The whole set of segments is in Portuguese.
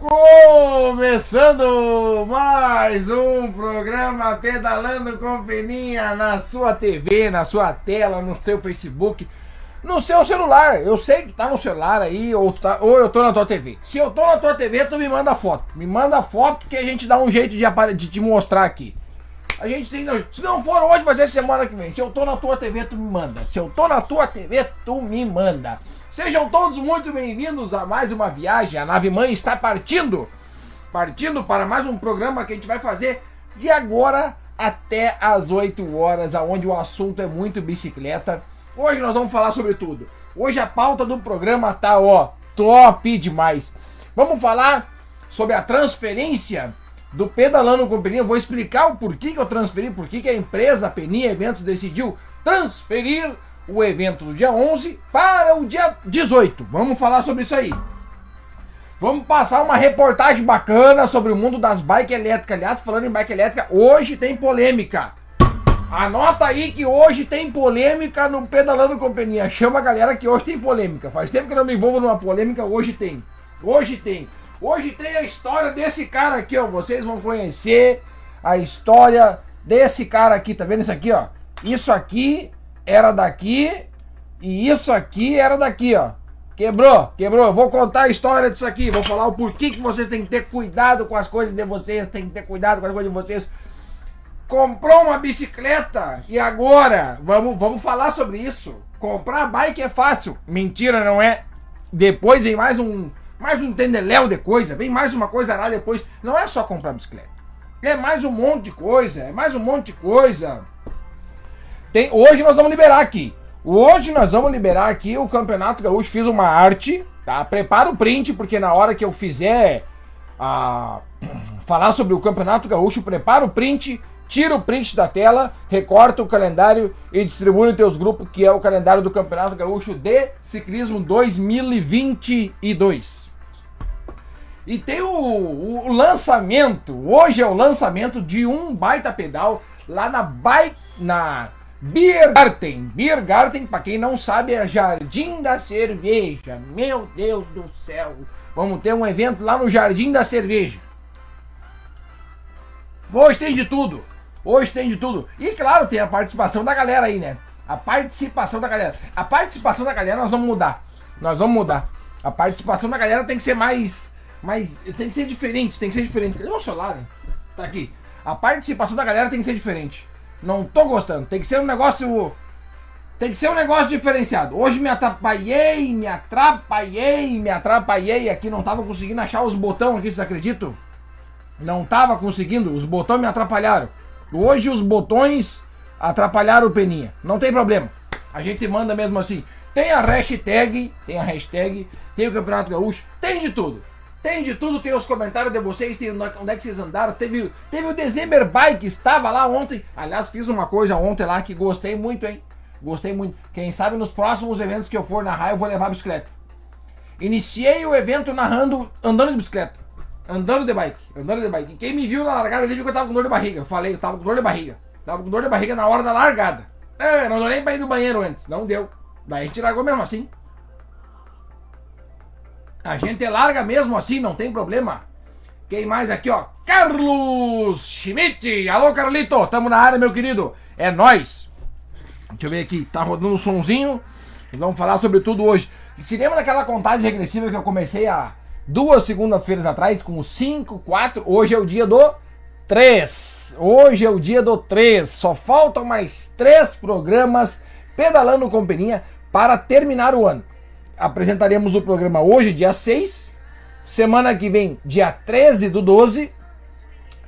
Começando mais um programa Pedalando com Peninha na sua TV, na sua tela, no seu Facebook, no seu celular. Eu sei que tá no celular aí, ou, tá, ou eu tô na tua TV. Se eu tô na tua TV, tu me manda foto. Me manda foto que a gente dá um jeito de, de te mostrar aqui. A gente tem. Se não for hoje, vai ser semana que vem. Se eu tô na tua TV, tu me manda. Se eu tô na tua TV, tu me manda. Sejam todos muito bem-vindos a mais uma viagem. A nave mãe está partindo. Partindo para mais um programa que a gente vai fazer de agora até as 8 horas, aonde o assunto é muito bicicleta. Hoje nós vamos falar sobre tudo. Hoje a pauta do programa tá, ó, top demais. Vamos falar sobre a transferência do Pedalando com Peninha. Vou explicar o porquê que eu transferi, porquê que a empresa Peninha Eventos decidiu transferir o evento do dia 11 para o dia 18. Vamos falar sobre isso aí. Vamos passar uma reportagem bacana sobre o mundo das bikes elétricas. Aliás, falando em bike elétrica, hoje tem polêmica. Anota aí que hoje tem polêmica no Pedalando Companhia. Chama a galera que hoje tem polêmica. Faz tempo que eu não me envolvo numa polêmica, hoje tem. Hoje tem. Hoje tem a história desse cara aqui, ó. Vocês vão conhecer a história desse cara aqui. Tá vendo isso aqui, ó? Isso aqui era daqui e isso aqui era daqui, ó. Quebrou, quebrou. Vou contar a história disso aqui. Vou falar o porquê que vocês têm que ter cuidado com as coisas de vocês. Tem que ter cuidado com as coisas de vocês. Comprou uma bicicleta e agora vamos, vamos falar sobre isso. Comprar bike é fácil. Mentira, não é? Depois vem mais um mais um tendeléu de coisa. Vem mais uma coisa lá depois. Não é só comprar bicicleta. É mais um monte de coisa. É mais um monte de coisa. Tem, hoje nós vamos liberar aqui. Hoje nós vamos liberar aqui o Campeonato Gaúcho. Fiz uma arte, tá? Prepara o print, porque na hora que eu fizer a, falar sobre o Campeonato Gaúcho, prepara o print, tira o print da tela, recorta o calendário e distribui nos teus grupos, que é o calendário do Campeonato Gaúcho de Ciclismo 2022. E tem o, o lançamento, hoje é o lançamento de um baita pedal lá na bike na Biergarten. Biergarten, para quem não sabe, é Jardim da Cerveja. Meu Deus do céu. Vamos ter um evento lá no Jardim da Cerveja. Hoje tem de tudo. Hoje tem de tudo. E claro, tem a participação da galera aí, né? A participação da galera. A participação da galera nós vamos mudar. Nós vamos mudar. A participação da galera tem que ser mais. mais tem que ser diferente. Tem que ser diferente. Cadê o celular? Hein? Tá aqui. A participação da galera tem que ser diferente. Não tô gostando. Tem que ser um negócio. Tem que ser um negócio diferenciado. Hoje me atrapalhei, me atrapalhei, me atrapalhei aqui. Não tava conseguindo achar os botões aqui, vocês acreditam? Não tava conseguindo. Os botões me atrapalharam. Hoje os botões atrapalharam o Peninha. Não tem problema. A gente manda mesmo assim. Tem a hashtag, tem a hashtag, tem o Campeonato Gaúcho, tem de tudo. Tem de tudo, tem os comentários de vocês, tem onde é que vocês andaram. Teve, teve o December Bike, estava lá ontem. Aliás, fiz uma coisa ontem lá que gostei muito, hein? Gostei muito. Quem sabe nos próximos eventos que eu for narrar, eu vou levar a bicicleta. Iniciei o evento narrando, andando de bicicleta. Andando de bike. Andando de bike. Quem me viu na largada, ele viu que eu tava com dor de barriga. Eu falei, eu tava com dor de barriga. Tava com dor de barriga na hora da largada. É, não deu nem pra ir no banheiro antes. Não deu. Daí a gente largou mesmo assim. A gente larga mesmo assim, não tem problema. Quem mais aqui, ó? Carlos Schmidt. Alô, Carlito. Tamo na área, meu querido. É nós. Deixa eu ver aqui. Tá rodando um sonzinho. Vamos falar sobre tudo hoje. Se lembra daquela contagem regressiva que eu comecei há duas segundas-feiras atrás com 5, 4. Hoje é o dia do 3. Hoje é o dia do 3. Só faltam mais três programas pedalando com peninha para terminar o ano apresentaremos o programa hoje, dia 6. Semana que vem, dia 13 do 12.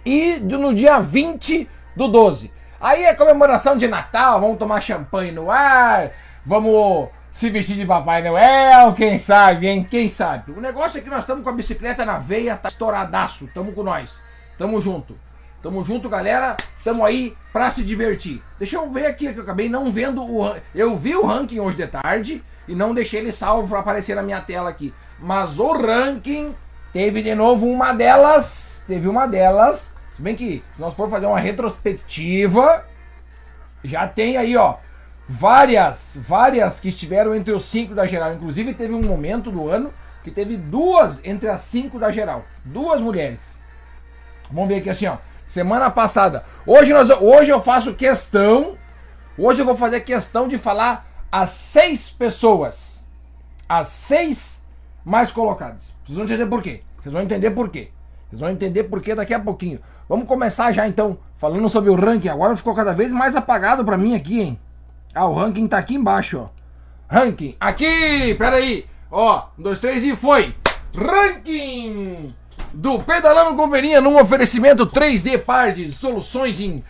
E no dia 20 do 12. Aí é comemoração de Natal, vamos tomar champanhe no ar, vamos se vestir de Papai Noel, quem sabe, hein? Quem sabe? O negócio é que nós estamos com a bicicleta na veia, tá estouradaço, tamo com nós. Tamo junto. Tamo junto, galera. Tamo aí pra se divertir. Deixa eu ver aqui, que eu acabei não vendo o. Eu vi o ranking hoje de tarde e não deixei ele salvo para aparecer na minha tela aqui. Mas o ranking teve de novo uma delas, teve uma delas, se bem que se nós for fazer uma retrospectiva, já tem aí, ó, várias, várias que estiveram entre os cinco da geral. Inclusive teve um momento do ano que teve duas entre as cinco da geral. Duas mulheres. Vamos ver aqui assim, ó. Semana passada. Hoje, nós, hoje eu faço questão. Hoje eu vou fazer questão de falar as seis pessoas. As seis mais colocadas. Vocês vão entender por quê. Vocês vão entender por quê. Vocês vão entender por quê daqui a pouquinho. Vamos começar já então, falando sobre o ranking. Agora ficou cada vez mais apagado para mim aqui, hein? Ah, o ranking tá aqui embaixo, ó. Ranking. Aqui! Peraí! Ó, um, dois, três e foi! Ranking do Pedalando Companhia num oferecimento 3D par de soluções em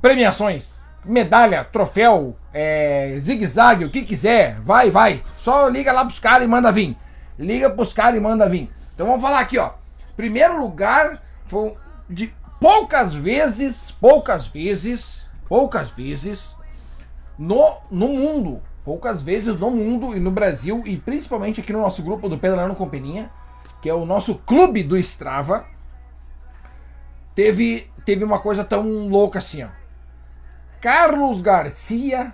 premiações. Medalha, troféu, é, zigue-zague, o que quiser. Vai, vai. Só liga lá pros caras e manda vir. Liga pros caras e manda vir. Então vamos falar aqui, ó. Primeiro lugar foi de poucas vezes, poucas vezes, poucas vezes no, no mundo. Poucas vezes no mundo e no Brasil, e principalmente aqui no nosso grupo do Pedalando Companhia, que é o nosso clube do Strava, teve, teve uma coisa tão louca assim, ó. Carlos Garcia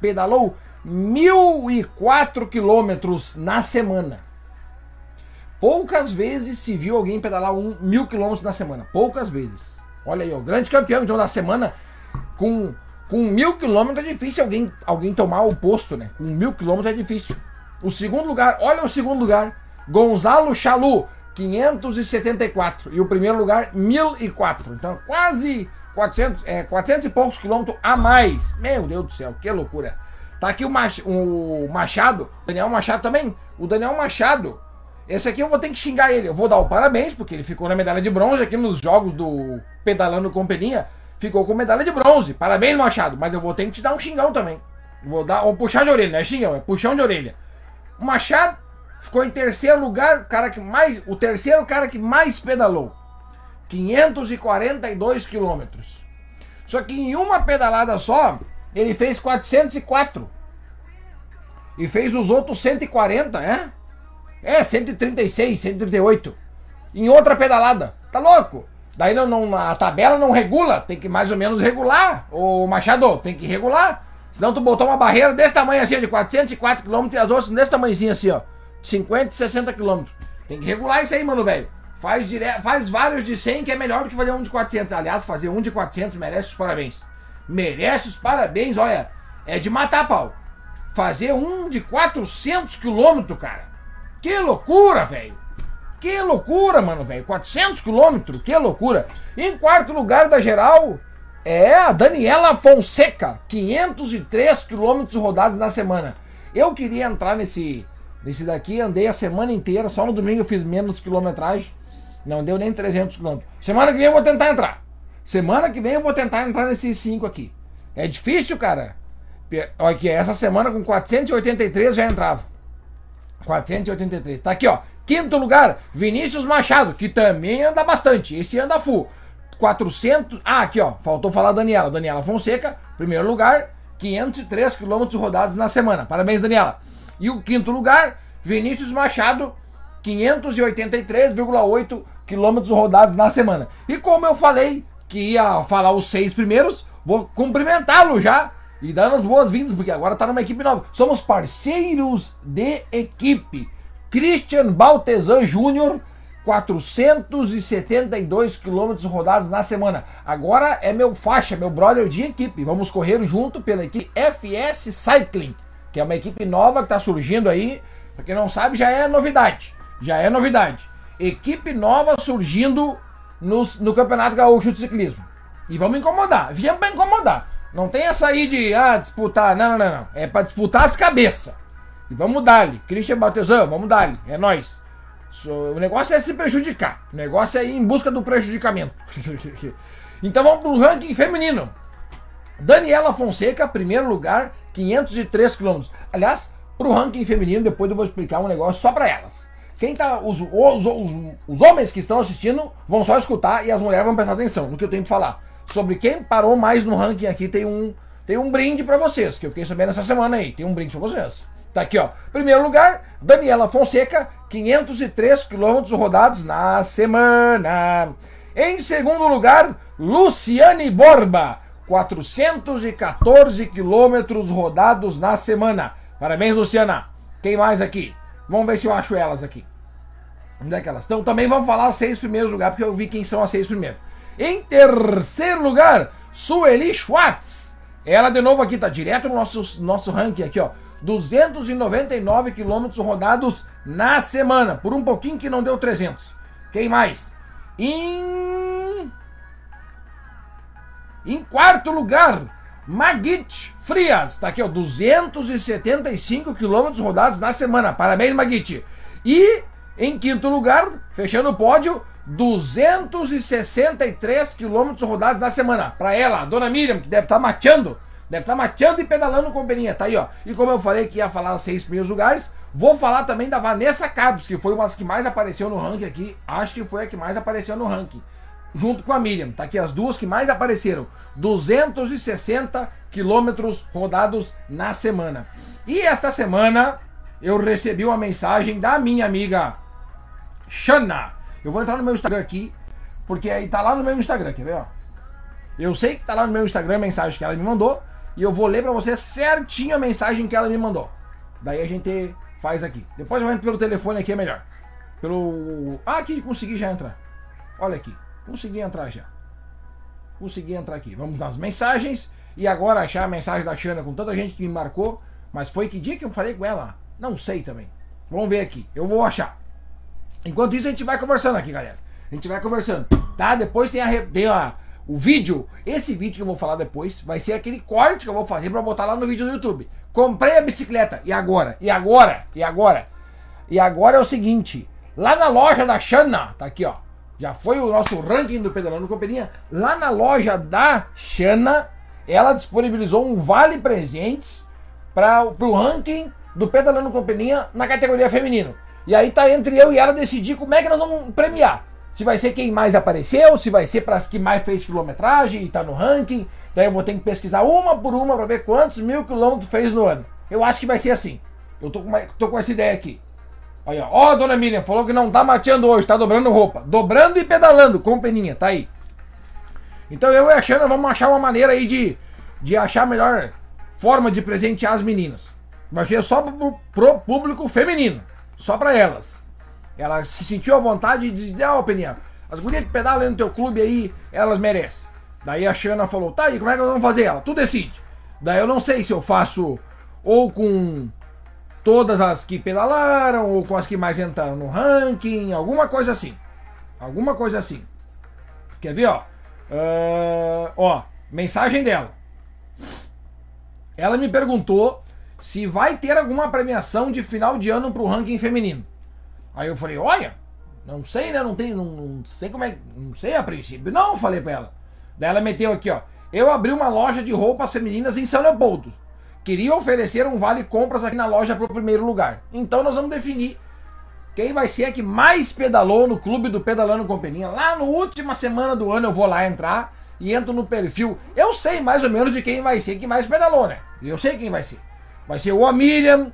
pedalou 1.004 quilômetros na semana. Poucas vezes se viu alguém pedalar um mil quilômetros na semana. Poucas vezes. Olha aí, o grande campeão então da semana com, com mil quilômetros é difícil alguém, alguém tomar o posto, né? Com mil quilômetros é difícil. O segundo lugar, olha o segundo lugar. Gonzalo Chalu, 574. E o primeiro lugar, 1004. Então quase 400, é, 400 e poucos quilômetros a mais. Meu Deus do céu, que loucura. Tá aqui o, Mach, o Machado, Daniel Machado também. O Daniel Machado esse aqui eu vou ter que xingar ele. Eu vou dar o parabéns, porque ele ficou na medalha de bronze aqui nos jogos do Pedalando Companhia. Ficou com medalha de bronze. Parabéns, Machado. Mas eu vou ter que te dar um xingão também. Vou dar um puxar de orelha, não é xingão, é puxão de orelha. O Machado ficou em terceiro lugar, cara que mais, o terceiro cara que mais pedalou. 542 quilômetros. Só que em uma pedalada só, ele fez 404. E fez os outros 140, é? É, 136, 138. Em outra pedalada. Tá louco? Daí não, não, a tabela não regula, tem que mais ou menos regular. O Machado, tem que regular. Senão tu botou uma barreira desse tamanho assim, de 404 km e as outras desse tamanhozinho assim, ó. 50 e 60 km. Tem que regular isso aí, mano, velho. Faz, dire... Faz vários de 100 que é melhor do que fazer um de 400. Aliás, fazer um de 400 merece os parabéns. Merece os parabéns, olha. É de matar pau. Fazer um de 400 km, cara. Que loucura, velho! Que loucura, mano, velho. 400 quilômetros, que loucura. Em quarto lugar da geral é a Daniela Fonseca, 503 quilômetros rodados na semana. Eu queria entrar nesse, nesse daqui, andei a semana inteira, só no domingo eu fiz menos quilometragem. Não deu nem 300 quilômetros. Semana que vem eu vou tentar entrar. Semana que vem eu vou tentar entrar nesses 5 aqui. É difícil, cara. Olha aqui, essa semana com 483 já entrava. 483. Tá aqui, ó. Quinto lugar, Vinícius Machado, que também anda bastante. Esse anda full. 400. Ah, aqui, ó. Faltou falar Daniela. Daniela Fonseca, primeiro lugar, 503 quilômetros rodados na semana. Parabéns, Daniela. E o quinto lugar, Vinícius Machado, 583,8 quilômetros rodados na semana. E como eu falei que ia falar os seis primeiros, vou cumprimentá-lo já e dando as boas-vindas, porque agora está numa equipe nova. Somos parceiros de equipe. Christian Baltesan Júnior, 472 quilômetros rodados na semana. Agora é meu faixa, meu brother de equipe. Vamos correr junto pela equipe FS Cycling, que é uma equipe nova que está surgindo aí. Pra quem não sabe, já é novidade. Já é novidade. Equipe nova surgindo no, no Campeonato Gaúcho de Ciclismo. E vamos incomodar. Viemos para incomodar. Não tem essa aí de ah, disputar. Não, não, não. É pra disputar as cabeças. E vamos dar-lhe. Christian Batezão, vamos dar-lhe. É nós. O negócio é se prejudicar. O negócio é ir em busca do prejudicamento. então vamos pro ranking feminino. Daniela Fonseca, primeiro lugar, 503 quilômetros. Aliás, pro ranking feminino, depois eu vou explicar um negócio só para elas. Quem tá. Os, os, os, os homens que estão assistindo vão só escutar e as mulheres vão prestar atenção no que eu tenho que falar sobre quem parou mais no ranking aqui, tem um, tem um brinde para vocês, que eu fiquei sabendo essa semana aí. Tem um brinde para vocês. Tá aqui, ó. Primeiro lugar, Daniela Fonseca, 503 quilômetros rodados na semana. Em segundo lugar, Luciane Borba, 414 quilômetros rodados na semana. Parabéns, Luciana. Quem mais aqui? Vamos ver se eu acho elas aqui. Onde é que elas estão? Também vamos falar seis primeiros lugares, porque eu vi quem são as seis primeiros. Em terceiro lugar, Sueli Schwartz. Ela de novo aqui, tá direto no nosso, nosso ranking aqui, ó. 299 quilômetros rodados na semana. Por um pouquinho que não deu 300. Quem mais? Em. Em quarto lugar, Magit Frias. Tá aqui, ó. 275 quilômetros rodados na semana. Parabéns, Magit. E em quinto lugar, fechando o pódio, 263 quilômetros rodados na semana. Para ela, a dona Miriam, que deve estar tá mateando. Deve estar tá mateando e pedalando com companhia. Tá aí, ó. E como eu falei que ia falar os seis primeiros lugares, vou falar também da Vanessa Cabos, que foi uma das que mais apareceu no ranking aqui. Acho que foi a que mais apareceu no ranking. Junto com a Miriam. Tá aqui as duas que mais apareceram. 260 quilômetros rodados na semana. E esta semana eu recebi uma mensagem da minha amiga Shana. Eu vou entrar no meu Instagram aqui, porque aí tá lá no meu Instagram, quer ver, ó? Eu sei que tá lá no meu Instagram a mensagem que ela me mandou, e eu vou ler pra você certinho a mensagem que ela me mandou. Daí a gente faz aqui. Depois eu entro pelo telefone aqui, é melhor. Pelo. Ah, aqui, consegui já entrar. Olha aqui, consegui entrar já. Consegui entrar aqui. Vamos nas mensagens. E agora achar a mensagem da Xana com tanta gente que me marcou. Mas foi que dia que eu falei com ela? Não sei também. Vamos ver aqui. Eu vou achar. Enquanto isso, a gente vai conversando aqui, galera. A gente vai conversando, tá? Depois tem, a, tem a, o vídeo. Esse vídeo que eu vou falar depois vai ser aquele corte que eu vou fazer para botar lá no vídeo do YouTube. Comprei a bicicleta. E agora? E agora? E agora? E agora é o seguinte. Lá na loja da Xana, tá aqui, ó. Já foi o nosso ranking do Pedalando Companhia. Lá na loja da Xana, ela disponibilizou um vale presentes para o ranking do Pedalando Companhia na categoria feminino. E aí tá entre eu e ela decidir como é que nós vamos premiar. Se vai ser quem mais apareceu, se vai ser para as que mais fez quilometragem e tá no ranking. Daí eu vou ter que pesquisar uma por uma para ver quantos mil quilômetros fez no ano. Eu acho que vai ser assim. Eu tô com, tô com essa ideia aqui. Olha, ó, dona Miriam, falou que não tá mateando hoje, tá dobrando roupa. Dobrando e pedalando, com peninha, tá aí. Então eu e a Xana vamos achar uma maneira aí de, de achar a melhor forma de presentear as meninas. Vai ser só pro, pro público feminino. Só para elas. Ela se sentiu à vontade de ó, oh, Peninha, as gurias que pedalam no teu clube aí, elas merecem. Daí a Xana falou, tá aí, como é que nós vamos fazer ela? Tu decide. Daí eu não sei se eu faço ou com todas as que pedalaram, ou com as que mais entraram no ranking, alguma coisa assim. Alguma coisa assim. Quer ver, ó? Uh, ó, mensagem dela. Ela me perguntou se vai ter alguma premiação de final de ano pro ranking feminino. Aí eu falei, olha, não sei, né? Não tem, não, não sei como é, não sei a princípio. Não, falei pra ela. Daí ela meteu aqui, ó. Eu abri uma loja de roupas femininas em São Leopoldo. Queria oferecer um vale compras aqui na loja pro primeiro lugar. Então nós vamos definir quem vai ser a que mais pedalou no clube do Pedalando Companhia. Lá na última semana do ano eu vou lá entrar e entro no perfil. Eu sei mais ou menos de quem vai ser que mais pedalou, né? Eu sei quem vai ser. Vai ser o a Miriam,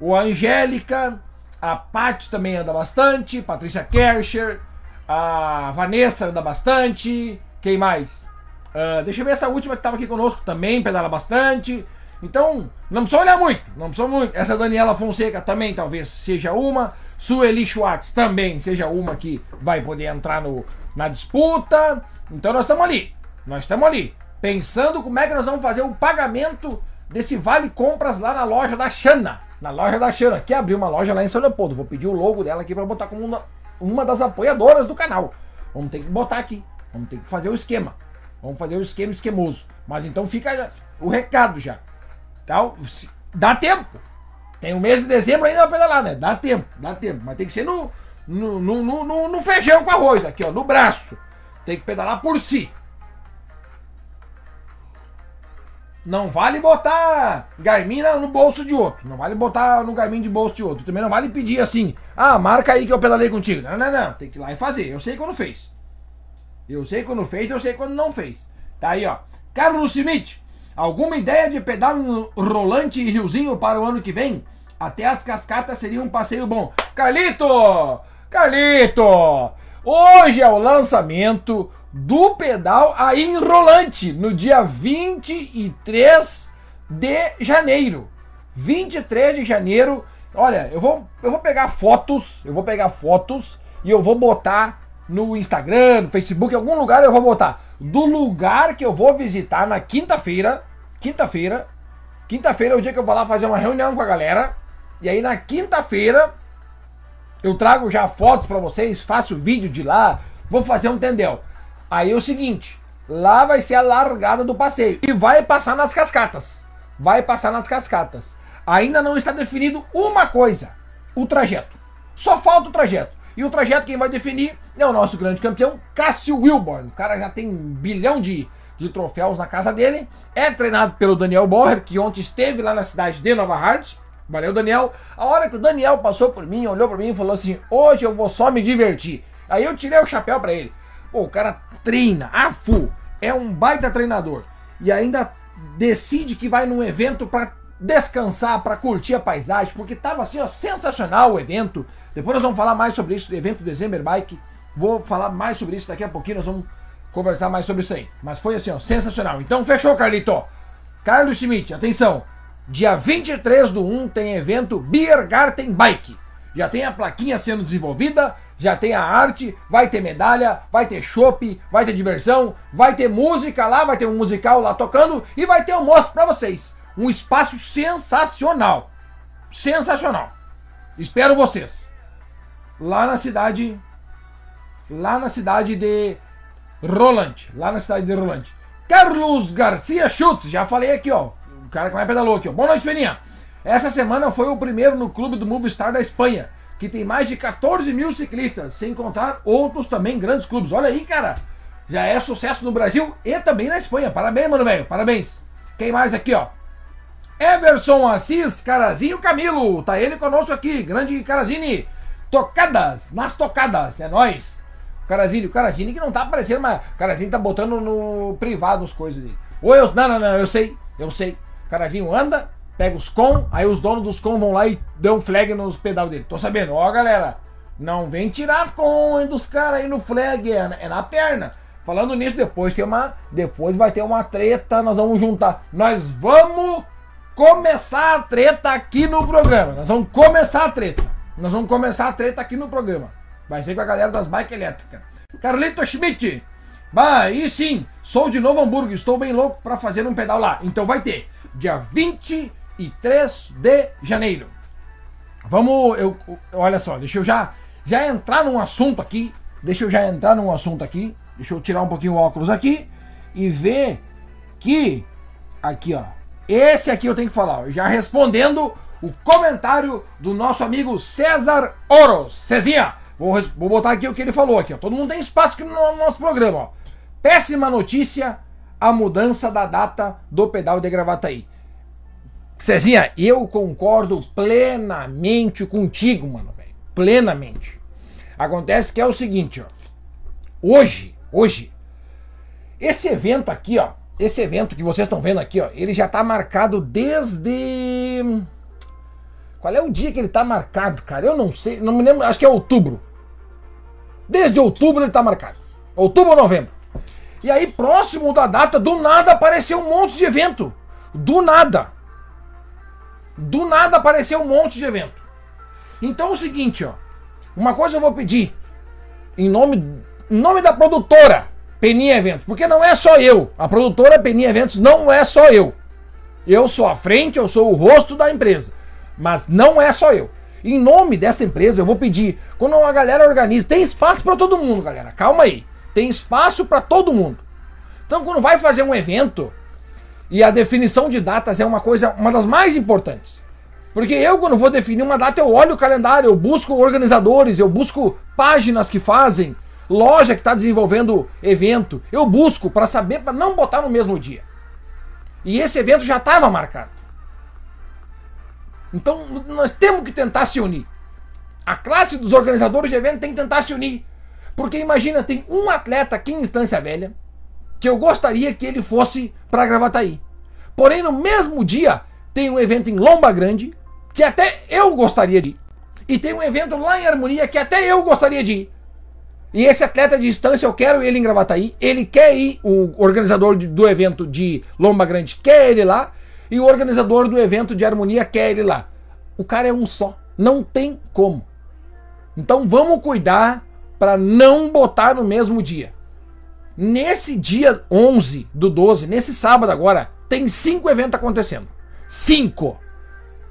o a Angélica, a Paty também anda bastante, Patrícia Kercher, a Vanessa anda bastante, quem mais? Uh, deixa eu ver essa última que estava aqui conosco também, pedala bastante. Então, não precisa olhar muito, não precisa muito. Essa Daniela Fonseca também talvez seja uma. Sueli Schwartz também seja uma que vai poder entrar no, na disputa. Então nós estamos ali, nós estamos ali, pensando como é que nós vamos fazer o pagamento desse vale compras lá na loja da Xana. Na loja da Xana, que abriu uma loja lá em São Leopoldo. Vou pedir o logo dela aqui para botar como uma, uma das apoiadoras do canal. Vamos ter que botar aqui. Vamos ter que fazer o esquema. Vamos fazer o esquema esquemoso. Mas então fica o recado já. Então, dá tempo. Tem o mês de dezembro ainda pra pedalar, né? Dá tempo, dá tempo. Mas tem que ser no, no, no, no, no feijão com arroz, aqui, ó, no braço. Tem que pedalar por si. Não vale botar Garmin no bolso de outro. Não vale botar no Garmin de bolso de outro. Também não vale pedir assim, ah, marca aí que eu pedalei contigo. Não, não, não. Tem que ir lá e fazer. Eu sei quando fez. Eu sei quando fez, eu sei quando não fez. Tá aí, ó. Carlos Schmidt, alguma ideia de pedal rolante e riozinho para o ano que vem? Até as cascatas seria um passeio bom. Carlito! Carlito! Hoje é o lançamento do pedal a enrolante no dia 23 de janeiro. 23 de janeiro Olha, eu vou, eu vou pegar fotos, eu vou pegar fotos e eu vou botar no Instagram, no Facebook, em algum lugar eu vou botar do lugar que eu vou visitar na quinta-feira. Quinta-feira. Quinta-feira é o dia que eu vou lá fazer uma reunião com a galera. E aí na quinta-feira eu trago já fotos para vocês, faço vídeo de lá, vou fazer um tendel. Aí é o seguinte, lá vai ser a largada do passeio e vai passar nas cascatas. Vai passar nas cascatas. Ainda não está definido uma coisa, o trajeto. Só falta o trajeto. E o trajeto quem vai definir é o nosso grande campeão, Cássio Wilborn. O cara já tem um bilhão de, de troféus na casa dele. É treinado pelo Daniel Borrer, que ontem esteve lá na cidade de Nova Hartz. Valeu, Daniel. A hora que o Daniel passou por mim, olhou para mim e falou assim: Hoje eu vou só me divertir. Aí eu tirei o chapéu para ele. Pô, o cara treina, a full. É um baita treinador. E ainda decide que vai num evento para descansar, para curtir a paisagem, porque tava assim, ó, sensacional o evento. Depois nós vamos falar mais sobre isso, do evento December Bike. Vou falar mais sobre isso daqui a pouquinho, nós vamos conversar mais sobre isso aí. Mas foi assim, ó, sensacional. Então fechou, Carlito. Carlos Schmidt, atenção. Dia 23 do 1 tem evento Biergarten Bike. Já tem a plaquinha sendo desenvolvida, já tem a arte, vai ter medalha, vai ter chopp, vai ter diversão, vai ter música lá, vai ter um musical lá tocando e vai ter um mostro para vocês. Um espaço sensacional. Sensacional. Espero vocês. Lá na cidade lá na cidade de Roland, lá na cidade de Roland. Carlos Garcia Schutz, já falei aqui, ó, o cara que mais pedalou aqui, ó. Boa noite, Peninha. Essa semana foi o primeiro no clube do Movistar da Espanha, que tem mais de 14 mil ciclistas, sem contar outros também grandes clubes. Olha aí, cara. Já é sucesso no Brasil e também na Espanha. Parabéns, mano, velho. Parabéns. Quem mais aqui, ó? Everson Assis Carazinho Camilo. Tá ele conosco aqui. Grande Carazini. Tocadas, nas tocadas. É nós. Carazinho, Carazini que não tá aparecendo, mas Carazinho tá botando no privado as coisas dele. Ou eu. Não, não, não, eu sei. Eu sei. Carazinho anda, pega os com, aí os donos dos com vão lá e dão flag nos pedal dele. Tô sabendo, ó galera, não vem tirar com dos caras aí no flag, é, é, na perna. Falando nisso, depois tem uma. Depois vai ter uma treta, nós vamos juntar. Nós vamos começar a treta aqui no programa. Nós vamos começar a treta. Nós vamos começar a treta aqui no programa. Vai ser com a galera das bikes elétricas. Carlito Schmidt. Bah, e sim, sou de Novo Hamburgo, estou bem louco para fazer um pedal lá. Então vai ter dia 23 de janeiro. Vamos, eu, olha só, deixa eu já, já entrar num assunto aqui. Deixa eu já entrar num assunto aqui. Deixa eu tirar um pouquinho o óculos aqui e ver que aqui, ó. Esse aqui eu tenho que falar, já respondendo o comentário do nosso amigo César Oros. Cezinha, vou, vou botar aqui o que ele falou aqui, ó. Todo mundo tem espaço aqui no nosso programa, ó. Péssima notícia, a mudança da data do pedal de Gravataí. Cezinha, eu concordo plenamente contigo, mano, velho. Plenamente. Acontece que é o seguinte, ó. Hoje, hoje, esse evento aqui, ó, esse evento que vocês estão vendo aqui, ó, ele já tá marcado desde qual é o dia que ele tá marcado, cara? Eu não sei, não me lembro, acho que é outubro. Desde outubro ele tá marcado. Outubro ou novembro. E aí, próximo da data, do nada apareceu um monte de evento. Do nada. Do nada apareceu um monte de evento. Então é o seguinte, ó. Uma coisa eu vou pedir. Em nome, em nome da produtora Peninha Eventos. Porque não é só eu. A produtora Peninha Eventos não é só eu. Eu sou a frente, eu sou o rosto da empresa. Mas não é só eu. Em nome desta empresa, eu vou pedir, quando a galera organiza, tem espaço para todo mundo, galera. Calma aí. Tem espaço para todo mundo. Então, quando vai fazer um evento, e a definição de datas é uma coisa, uma das mais importantes. Porque eu, quando vou definir uma data, eu olho o calendário, eu busco organizadores, eu busco páginas que fazem, loja que está desenvolvendo evento. Eu busco para saber, para não botar no mesmo dia. E esse evento já estava marcado. Então nós temos que tentar se unir. A classe dos organizadores de evento tem que tentar se unir. Porque imagina, tem um atleta aqui em Instância Velha que eu gostaria que ele fosse para Gravataí. Porém, no mesmo dia, tem um evento em Lomba Grande que até eu gostaria de ir. E tem um evento lá em Harmonia que até eu gostaria de ir. E esse atleta de distância, eu quero ele em Gravataí. Ele quer ir, o organizador do evento de Lomba Grande quer ele lá. E o organizador do evento de harmonia quer ele lá. O cara é um só. Não tem como. Então vamos cuidar para não botar no mesmo dia. Nesse dia 11 do 12, nesse sábado agora, tem cinco eventos acontecendo. Cinco.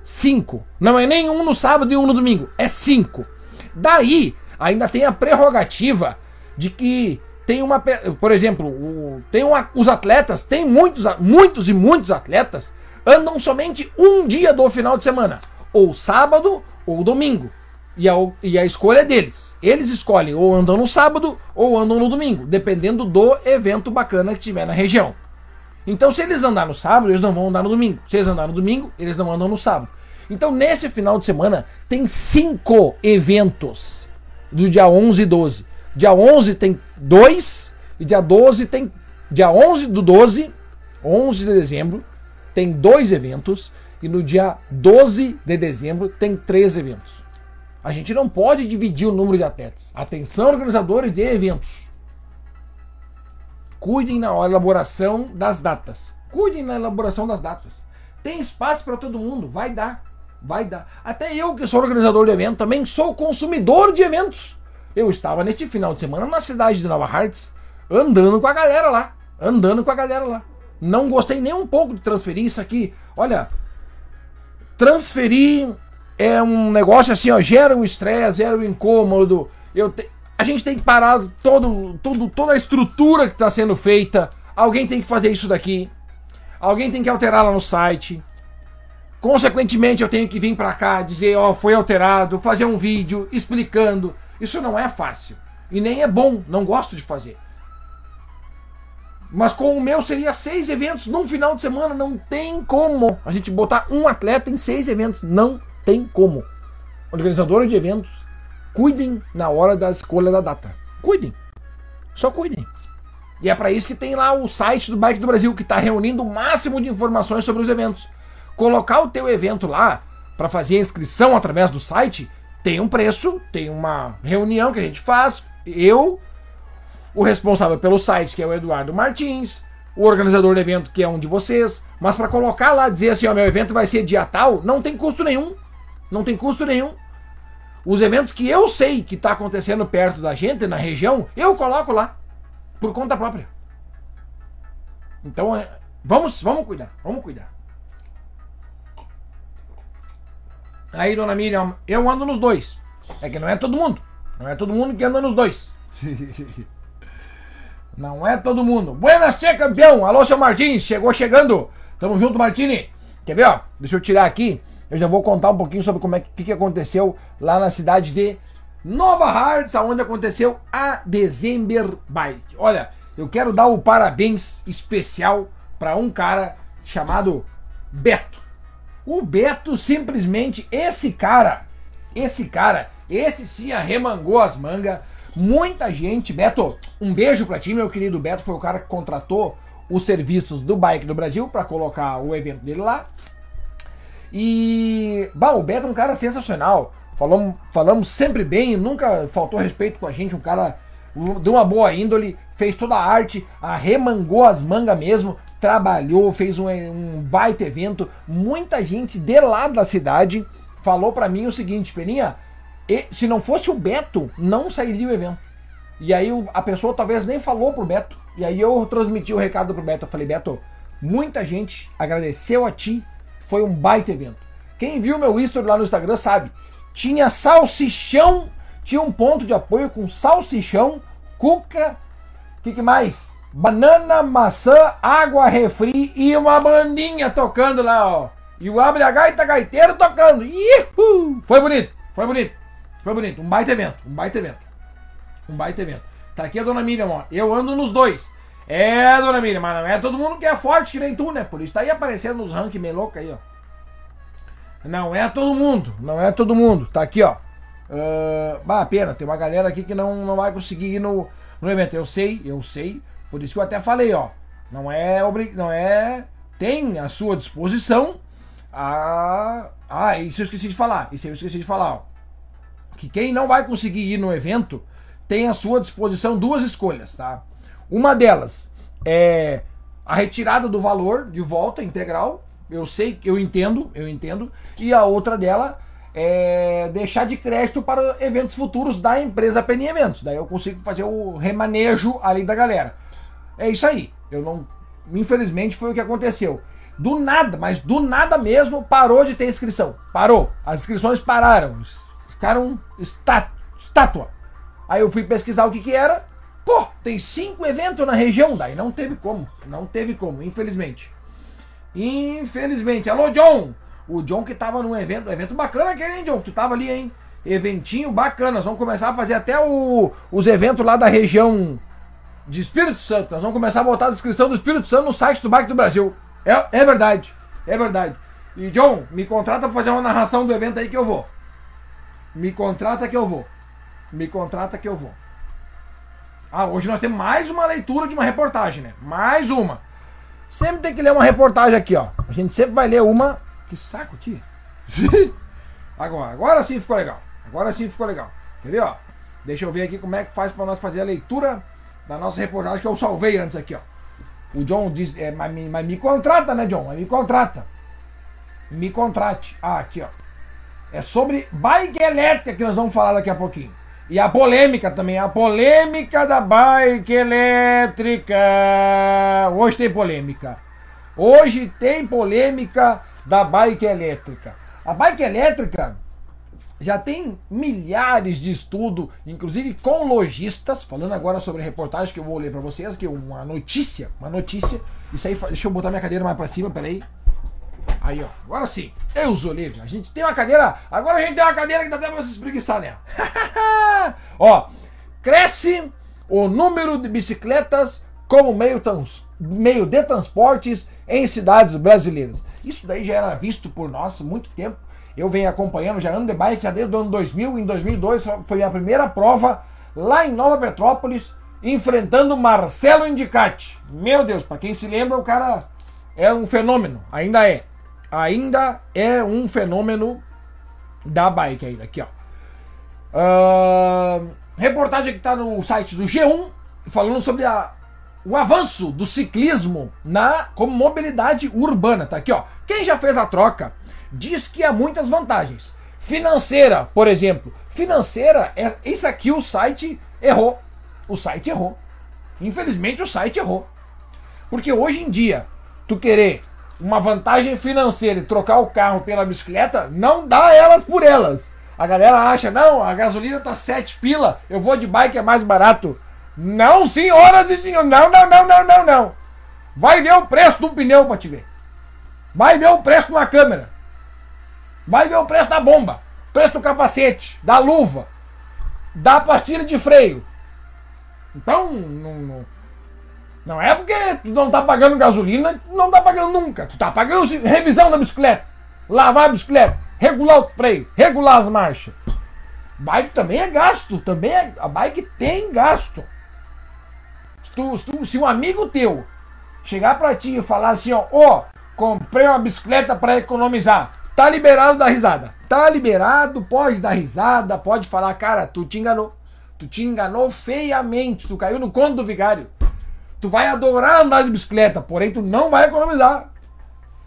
Cinco. Não é nem um no sábado e um no domingo. É cinco. Daí, ainda tem a prerrogativa de que tem uma. Por exemplo, tem uma, os atletas, tem muitos, muitos e muitos atletas, andam somente um dia do final de semana. Ou sábado ou domingo. E a, e a escolha é deles. Eles escolhem ou andam no sábado ou andam no domingo, dependendo do evento bacana que tiver na região. Então, se eles andar no sábado, eles não vão andar no domingo. Se eles andar no domingo, eles não andam no sábado. Então, nesse final de semana, tem cinco eventos do dia 11 e 12. Dia 11 tem dois e dia 12 tem. Dia 11 do 12, 11 de dezembro, tem dois eventos. E no dia 12 de dezembro, tem três eventos. A gente não pode dividir o número de atletas. Atenção, organizadores de eventos. Cuidem na elaboração das datas. Cuidem na elaboração das datas. Tem espaço para todo mundo, vai dar. Vai dar. Até eu, que sou organizador de evento, também sou consumidor de eventos. Eu estava neste final de semana na cidade de Nova Hartz, andando com a galera lá. Andando com a galera lá. Não gostei nem um pouco de transferir isso aqui. Olha, transferir é um negócio assim, ó, gera um estresse, gera um incômodo. Eu te... A gente tem que parar todo, todo, toda a estrutura que está sendo feita. Alguém tem que fazer isso daqui. Alguém tem que alterar lá no site. Consequentemente, eu tenho que vir para cá dizer, ó, foi alterado, fazer um vídeo explicando. Isso não é fácil. E nem é bom, não gosto de fazer. Mas com o meu seria seis eventos num final de semana, não tem como a gente botar um atleta em seis eventos. Não tem como. Organizadores de eventos, cuidem na hora da escolha da data. Cuidem. Só cuidem. E é para isso que tem lá o site do Bike do Brasil, que está reunindo o máximo de informações sobre os eventos. Colocar o teu evento lá para fazer a inscrição através do site tem um preço, tem uma reunião que a gente faz. Eu, o responsável pelo site, que é o Eduardo Martins, o organizador do evento, que é um de vocês. Mas para colocar lá, dizer assim, ó, meu evento vai ser dia tal, não tem custo nenhum. Não tem custo nenhum. Os eventos que eu sei que está acontecendo perto da gente, na região, eu coloco lá. Por conta própria. Então, é, vamos, vamos cuidar, vamos cuidar. Aí, dona Miriam, eu ando nos dois. É que não é todo mundo. Não é todo mundo que anda nos dois. não é todo mundo. Buenas, Tchê, campeão. Alô, seu Martins. Chegou chegando. Tamo junto, Martini. Quer ver, ó? Deixa eu tirar aqui eu já vou contar um pouquinho sobre como é que, que aconteceu lá na cidade de Nova Hartz, onde aconteceu a December Bike. Olha, eu quero dar o parabéns especial para um cara chamado Beto. O Beto simplesmente, esse cara, esse cara, esse sim arremangou as mangas. Muita gente, Beto, um beijo para ti, meu querido Beto, foi o cara que contratou os serviços do Bike do Brasil para colocar o evento dele lá. E. Bah, o Beto é um cara sensacional. Falamos, falamos sempre bem, nunca faltou respeito com a gente. Um cara de uma boa índole, fez toda a arte, arremangou as mangas mesmo, trabalhou, fez um, um baita evento. Muita gente de lá da cidade falou para mim o seguinte: Peninha, se não fosse o Beto, não sairia o evento. E aí a pessoa talvez nem falou pro Beto. E aí eu transmiti o recado pro Beto. Eu falei, Beto, muita gente agradeceu a ti foi um baita evento. Quem viu meu history lá no Instagram sabe. Tinha salsichão, tinha um ponto de apoio com salsichão, cuca, o que, que mais? Banana, maçã, água, refri e uma bandinha tocando lá, ó. E o Abre a Gaita Gaiteiro tocando. Ihu! Foi bonito, foi bonito, foi bonito. Um baita evento, um baita evento. Um baita evento. Tá aqui a dona Miriam, ó. Eu ando nos dois. É, dona Miriam, mas não é todo mundo que é forte que nem tu, né? Por isso tá aí aparecendo nos rankings meio louco aí, ó. Não é todo mundo, não é todo mundo. Tá aqui, ó. Uh, bah, pena, tem uma galera aqui que não, não vai conseguir ir no, no evento. Eu sei, eu sei. Por isso que eu até falei, ó. Não é obrig... não é tem à sua disposição a Ah, isso eu esqueci de falar. Isso eu esqueci de falar, ó. Que quem não vai conseguir ir no evento tem à sua disposição duas escolhas, tá? Uma delas é a retirada do valor de volta integral. Eu sei, eu entendo, eu entendo. E a outra dela é, deixar de crédito para eventos futuros da empresa PN Eventos. Daí eu consigo fazer o remanejo ali da galera. É isso aí. Eu não. Infelizmente foi o que aconteceu. Do nada, mas do nada mesmo, parou de ter inscrição. Parou. As inscrições pararam. Está, estátua. Aí eu fui pesquisar o que que era. Pô, tem cinco eventos na região. Daí não teve como. Não teve como, infelizmente. Infelizmente. Alô, John! O John que tava num evento, um evento bacana aquele, hein, John? Tu tava ali, hein? Eventinho bacana. Nós vamos começar a fazer até o, os eventos lá da região de Espírito Santo. Nós vamos começar a botar a descrição do Espírito Santo no site do Bike do Brasil. É, é verdade. É verdade. E John, me contrata pra fazer uma narração do evento aí que eu vou. Me contrata que eu vou. Me contrata que eu vou. Ah, hoje nós temos mais uma leitura de uma reportagem, né? Mais uma. Sempre tem que ler uma reportagem aqui, ó. A gente sempre vai ler uma. Que saco aqui. agora, agora sim ficou legal. Agora sim ficou legal. Ó? Deixa eu ver aqui como é que faz para nós fazer a leitura da nossa reportagem que eu salvei antes aqui, ó. O John diz, é, mas, me, mas me contrata, né, John? Mas me contrata. Me contrate. Ah, aqui, ó. É sobre bike elétrica que nós vamos falar daqui a pouquinho. E a polêmica também, a polêmica da bike elétrica. Hoje tem polêmica. Hoje tem polêmica da bike elétrica. A bike elétrica já tem milhares de estudos, inclusive com lojistas, falando agora sobre reportagem que eu vou ler para vocês, que é uma notícia, uma notícia. Isso aí, deixa eu botar minha cadeira mais para cima, peraí. Aí, ó. Agora sim. Eu, Zolívio. A gente tem uma cadeira. Agora a gente tem uma cadeira que dá até pra se espreguiçar nela. ó. Cresce o número de bicicletas como meio, meio de transportes em cidades brasileiras. Isso daí já era visto por nós há muito tempo. Eu venho acompanhando, já ando de bike já desde o ano 2000. Em 2002 foi a primeira prova lá em Nova Petrópolis, enfrentando Marcelo Indicati. Meu Deus, para quem se lembra, o cara é um fenômeno, ainda é ainda é um fenômeno da bike ainda. Aqui, ó. Uh, reportagem que está no site do G1 falando sobre a, o avanço do ciclismo na como mobilidade urbana. Tá aqui, ó. Quem já fez a troca diz que há muitas vantagens. Financeira, por exemplo. Financeira, é, isso aqui o site errou. O site errou. Infelizmente o site errou. Porque hoje em dia, tu querer uma vantagem financeira e trocar o carro pela bicicleta, não dá elas por elas. A galera acha, não, a gasolina tá 7 pila, eu vou de bike, é mais barato. Não, senhoras e senhores, não, não, não, não, não, não. Vai ver o preço de um pneu pra te ver. Vai ver o preço de uma câmera. Vai ver o preço da bomba, preço do capacete, da luva, da pastilha de freio. Então, não, não não é porque tu não tá pagando gasolina, tu não tá pagando nunca. Tu tá pagando revisão da bicicleta, lavar a bicicleta, regular o freio, regular as marchas. Bike também é gasto, também é, a bike tem gasto. Se, tu, se, tu, se um amigo teu chegar para ti e falar assim, ó, ó, oh, comprei uma bicicleta para economizar, tá liberado da risada. Tá liberado, pode dar risada, pode falar, cara, tu te enganou. Tu te enganou feiamente, tu caiu no conto do vigário. Tu vai adorar andar de bicicleta, porém tu não vai economizar.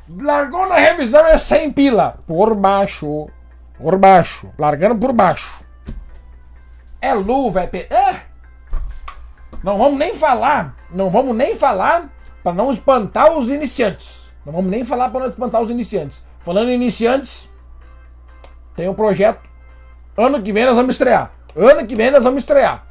Largou na revisão é 100 pila. Por baixo. Por baixo. Largando por baixo. É luva, é... Pe... É. Não vamos nem falar. Não vamos nem falar para não espantar os iniciantes. Não vamos nem falar para não espantar os iniciantes. Falando em iniciantes, tem um projeto. Ano que vem nós vamos estrear. Ano que vem nós vamos estrear.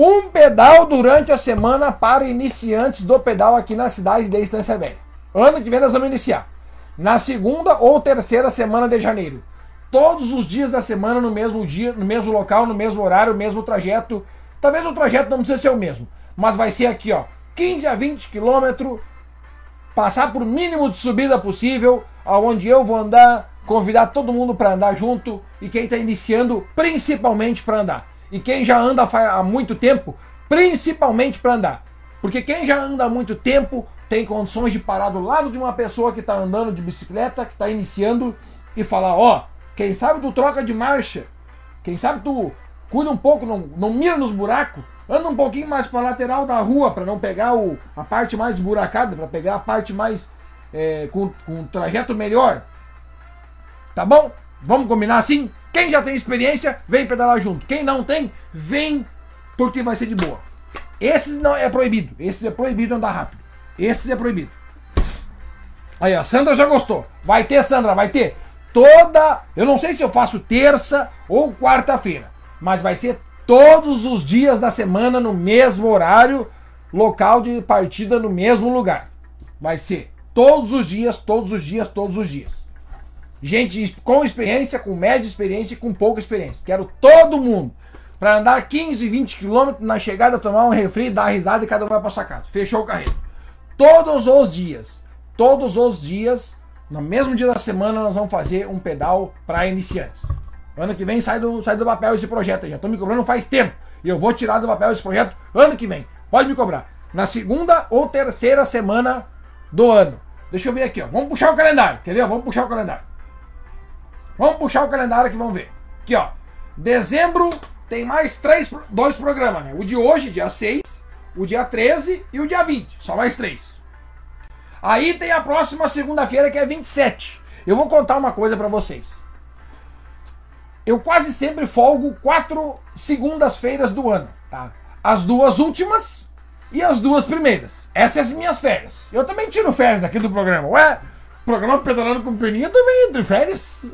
Um pedal durante a semana para iniciantes do pedal aqui na cidade de Estância Velha. Ano que vem nós vamos iniciar. Na segunda ou terceira semana de janeiro. Todos os dias da semana, no mesmo dia, no mesmo local, no mesmo horário, no mesmo trajeto. Talvez o trajeto não precise ser o mesmo. Mas vai ser aqui, ó. 15 a 20 quilômetros. Passar por mínimo de subida possível. Aonde eu vou andar. Convidar todo mundo para andar junto. E quem está iniciando, principalmente para andar. E quem já anda há muito tempo, principalmente para andar. Porque quem já anda há muito tempo tem condições de parar do lado de uma pessoa que está andando de bicicleta, que está iniciando, e falar: Ó, oh, quem sabe tu troca de marcha, quem sabe tu cuida um pouco, não, não mira nos buracos, anda um pouquinho mais para lateral da rua para não pegar o, a parte mais buracada, para pegar a parte mais é, com, com um trajeto melhor. Tá bom? Vamos combinar assim? Quem já tem experiência, vem pedalar junto. Quem não tem, vem porque vai ser de boa. Esses não é proibido. Esses é proibido andar rápido. Esses é proibido. Aí, a Sandra já gostou. Vai ter, Sandra, vai ter. Toda. Eu não sei se eu faço terça ou quarta-feira. Mas vai ser todos os dias da semana no mesmo horário. Local de partida no mesmo lugar. Vai ser todos os dias, todos os dias, todos os dias. Gente com experiência, com média experiência e com pouca experiência. Quero todo mundo para andar 15, 20 quilômetros na chegada, tomar um refri, dar risada e cada um vai para sua casa. Fechou o carreiro. Todos os dias, todos os dias, no mesmo dia da semana, nós vamos fazer um pedal para iniciantes. Ano que vem sai do, sai do papel esse projeto. Já estou me cobrando faz tempo. E eu vou tirar do papel esse projeto ano que vem. Pode me cobrar. Na segunda ou terceira semana do ano. Deixa eu ver aqui, ó. Vamos puxar o calendário. Quer ver? Vamos puxar o calendário. Vamos puxar o calendário aqui, vamos ver. Aqui, ó. Dezembro tem mais três, dois programas, né? O de hoje, dia 6, o dia 13 e o dia 20. Só mais três. Aí tem a próxima segunda-feira, que é 27. Eu vou contar uma coisa para vocês. Eu quase sempre folgo quatro segundas-feiras do ano, tá? As duas últimas e as duas primeiras. Essas são as minhas férias. Eu também tiro férias aqui do programa. Ué, programa Pedalando com Peninha também entre férias.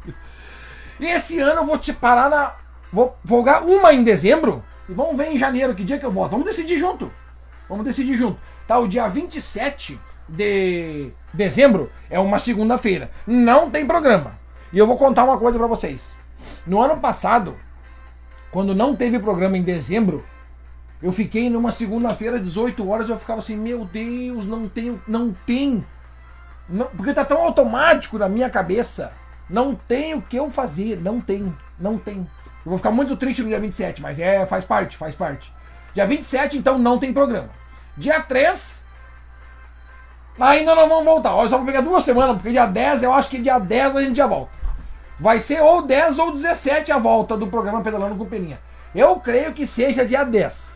e esse ano eu vou te parar na. Vou folgar uma em dezembro e vamos ver em janeiro que dia que eu volto. Vamos decidir junto. Vamos decidir junto. Tá, o dia 27 de dezembro é uma segunda-feira. Não tem programa. E eu vou contar uma coisa para vocês. No ano passado, quando não teve programa em dezembro, eu fiquei numa segunda-feira, 18 horas, eu ficava assim, meu Deus, não tem, não tem. Não, porque tá tão automático na minha cabeça. Não tem o que eu fazer, não tem, não tem. Eu vou ficar muito triste no dia 27, mas é, faz parte, faz parte. Dia 27, então, não tem programa. Dia 3, ainda não vamos voltar. Olha, só vou pegar duas semanas, porque dia 10, eu acho que dia 10 a gente já volta. Vai ser ou 10 ou 17 a volta do programa Pedalando com Peninha. Eu creio que seja dia 10.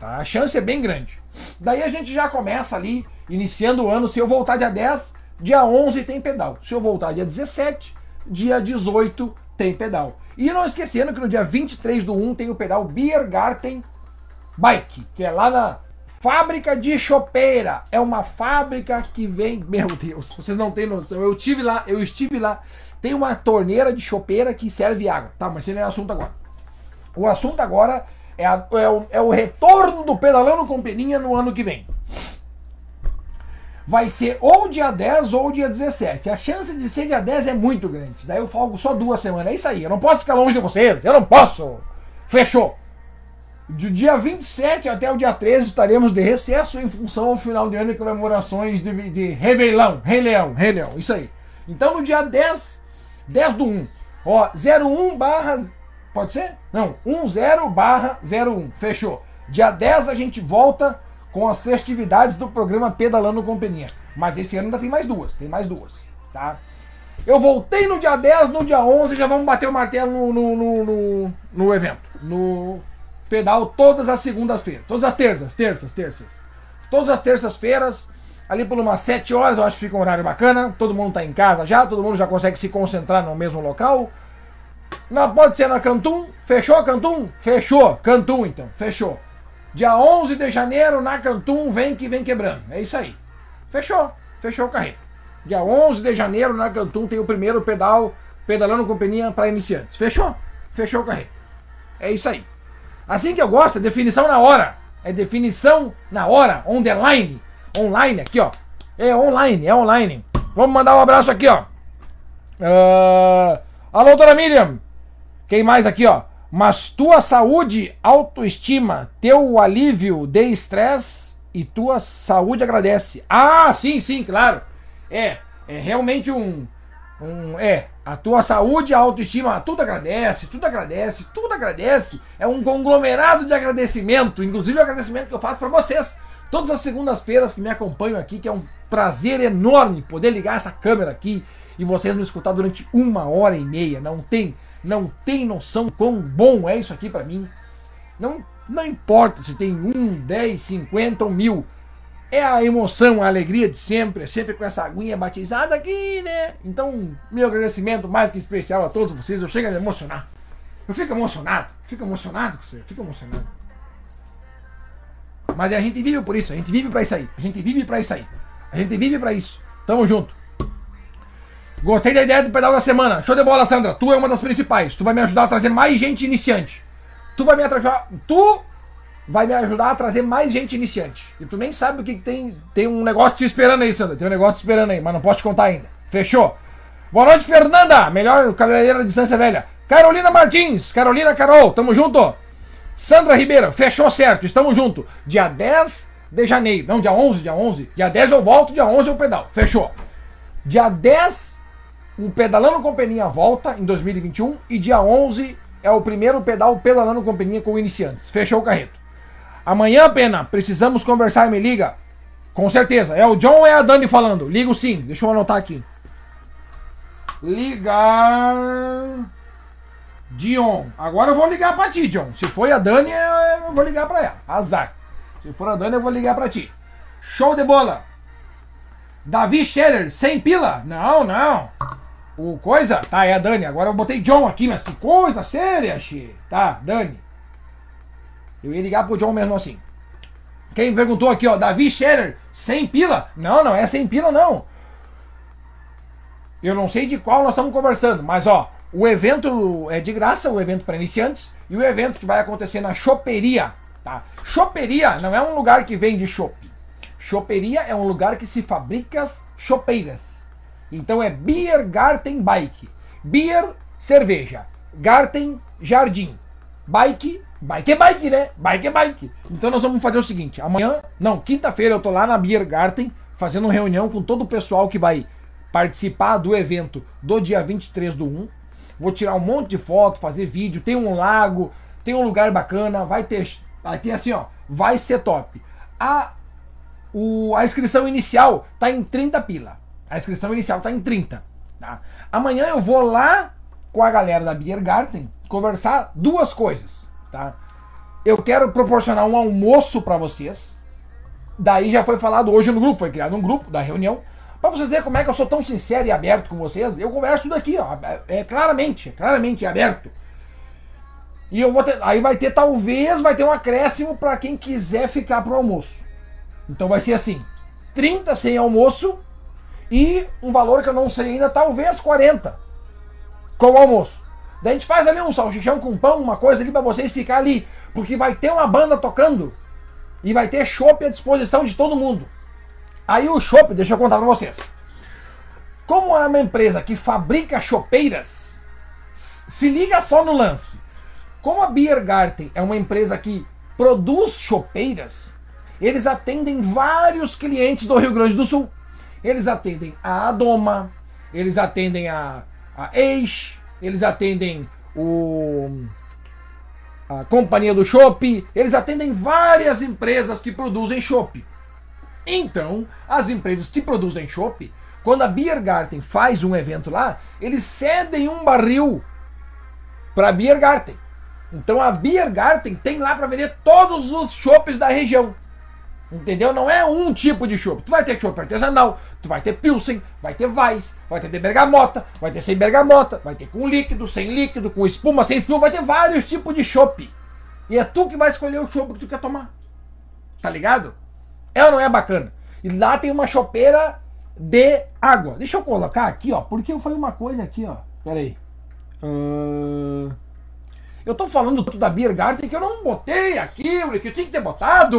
Tá? A chance é bem grande. Daí a gente já começa ali, iniciando o ano. Se eu voltar dia 10, dia 11 tem pedal. Se eu voltar dia 17, dia 18 tem pedal. E não esquecendo que no dia 23 do 1 tem o pedal Biergarten Bike, que é lá na Fábrica de Chopeira. É uma fábrica que vem. Meu Deus, vocês não têm noção. Eu estive lá, eu estive lá. Tem uma torneira de chopeira que serve água. Tá, mas esse não é assunto agora. O assunto agora é, a, é, o, é o retorno do Pedalando com Peninha no ano que vem. Vai ser ou dia 10 ou dia 17. A chance de ser dia 10 é muito grande. Daí eu folgo só duas semanas. É isso aí. Eu não posso ficar longe de vocês. Eu não posso. Fechou. Do dia 27 até o dia 13 estaremos de recesso em função ao final de ano e comemorações de, de Réveillon, Rei Leão, Rei Leão, isso aí. Então no dia 10, 10 do 1, ó, 01 barra Pode ser? Não, 10 barra 01. Fechou. Dia 10 a gente volta com as festividades do programa Pedalando Companhia. Mas esse ano ainda tem mais duas. Tem mais duas. Tá? Eu voltei no dia 10, no dia 11 já vamos bater o martelo no, no, no, no, no evento. No pedal todas as segundas-feiras. Todas as terças, terças, terças. Todas as terças-feiras, ali por umas 7 horas, eu acho que fica um horário bacana. Todo mundo está em casa já, todo mundo já consegue se concentrar no mesmo local. Não, pode ser na Cantum? Fechou Cantum? Fechou. Cantum então, fechou. Dia 11 de janeiro na Cantum, vem que vem quebrando. É isso aí. Fechou. Fechou o carreto. Dia 11 de janeiro na Cantum tem o primeiro pedal, pedalando companhia para iniciantes. Fechou? Fechou o carreto. É isso aí. Assim que eu gosto, é definição na hora. É definição na hora, on the line. Online, aqui ó. É online, é online. Vamos mandar um abraço aqui ó. Uh... Alô, doutora Miriam. Quem mais aqui, ó? Mas tua saúde, autoestima, teu alívio de estresse e tua saúde agradece. Ah, sim, sim, claro. É, é realmente um, um é, a tua saúde, a autoestima, tudo agradece, tudo agradece, tudo agradece. É um conglomerado de agradecimento, inclusive o agradecimento que eu faço para vocês. Todas as segundas-feiras que me acompanham aqui, que é um prazer enorme poder ligar essa câmera aqui e vocês me escutar durante uma hora e meia. Não tem, não tem noção quão bom é isso aqui para mim. Não, não importa se tem um, dez, cinquenta ou mil. É a emoção, a alegria de sempre, é sempre com essa aguinha batizada aqui, né? Então, meu agradecimento mais que especial a todos vocês. Eu chego a me emocionar. Eu fico emocionado, fico emocionado com você, fico emocionado. Mas a gente vive por isso, a gente vive para isso aí. A gente vive para isso aí. A gente vive para isso. Tamo junto. Gostei da ideia do pedal da semana. Show de bola, Sandra. Tu é uma das principais. Tu vai me ajudar a trazer mais gente iniciante. Tu vai me ajudar. Tu vai me ajudar a trazer mais gente iniciante. E tu nem sabe o que, que tem. Tem um negócio te esperando aí, Sandra. Tem um negócio te esperando aí, mas não posso te contar ainda. Fechou? Boa noite, Fernanda. Melhor cabeleireira da distância velha. Carolina Martins. Carolina Carol. Tamo junto. Sandra Ribeiro. Fechou certo. Estamos junto. Dia 10 de janeiro. Não, dia 11, dia 11. Dia 10 eu volto, dia 11 eu pedal. Fechou. Dia 10 o Pedalando com Peninha volta em 2021 e dia 11 é o primeiro pedal Pedalando com Peninha com iniciantes. Fechou o carreto. Amanhã, Pena, precisamos conversar, me liga. Com certeza. É o John ou é a Dani falando? Ligo sim. Deixa eu anotar aqui. Ligar. Dion. Agora eu vou ligar pra ti, John. Se foi a Dani, eu vou ligar pra ela. Azar. Se for a Dani, eu vou ligar pra ti. Show de bola. Davi Scherer, sem pila? Não, não. O coisa? Tá, é a Dani. Agora eu botei John aqui, mas que coisa séria, xê. Tá, Dani. Eu ia ligar pro John mesmo assim. Quem perguntou aqui, ó, Davi Scherer, sem pila? Não, não é sem pila, não. Eu não sei de qual nós estamos conversando, mas ó, o evento é de graça, o evento para iniciantes, e o evento que vai acontecer na Choperia, tá? Choperia não é um lugar que vende chopp. Choperia é um lugar que se fabrica chopeiras. Então é Beer Garten Bike. Beer, cerveja. Garten, jardim. Bike, bike é bike, né? Bike é bike. Então nós vamos fazer o seguinte: amanhã, não, quinta-feira eu tô lá na Beer Garten fazendo reunião com todo o pessoal que vai participar do evento do dia 23 do 1. Vou tirar um monte de foto, fazer vídeo. Tem um lago, tem um lugar bacana. Vai ter, vai ter assim, ó. Vai ser top. A, o, a inscrição inicial tá em 30 pila. A inscrição inicial está em 30. Tá? Amanhã eu vou lá com a galera da Biergarten conversar duas coisas. Tá? Eu quero proporcionar um almoço para vocês. Daí já foi falado hoje no grupo, foi criado um grupo da reunião. Para vocês verem como é que eu sou tão sincero e aberto com vocês, eu converso tudo aqui, ó, é, é claramente, é claramente aberto. E eu vou ter, aí vai ter talvez vai ter um acréscimo para quem quiser ficar pro almoço. Então vai ser assim: 30 sem almoço e um valor que eu não sei ainda, talvez 40 com o almoço. Daí a gente faz ali um salchichão com pão, uma coisa ali para vocês ficar ali, porque vai ter uma banda tocando e vai ter chopp à disposição de todo mundo. Aí o chopp, deixa eu contar para vocês. Como é uma empresa que fabrica chopeiras, se liga só no lance. Como a Biergarten é uma empresa que produz chopeiras, eles atendem vários clientes do Rio Grande do Sul. Eles atendem a Adoma, eles atendem a, a Ex, eles atendem o a Companhia do Chopp, eles atendem várias empresas que produzem chopp. Então, as empresas que produzem chopp, quando a Biergarten faz um evento lá, eles cedem um barril para a Biergarten. Então a Biergarten tem lá para vender todos os chopps da região. Entendeu? Não é um tipo de chopp. Tu vai ter chopp artesanal, tu vai ter Pilsen, vai ter Weiss, vai ter de bergamota, vai ter sem bergamota, vai ter com líquido, sem líquido, com espuma, sem espuma, vai ter vários tipos de chopp. E é tu que vai escolher o chopp que tu quer tomar. Tá ligado? É ou não é bacana? E lá tem uma chopeira de água. Deixa eu colocar aqui, ó, porque eu falei uma coisa aqui, ó. Pera aí. Uh... Eu tô falando da Beer Garden que eu não botei aqui, que eu tinha que ter botado.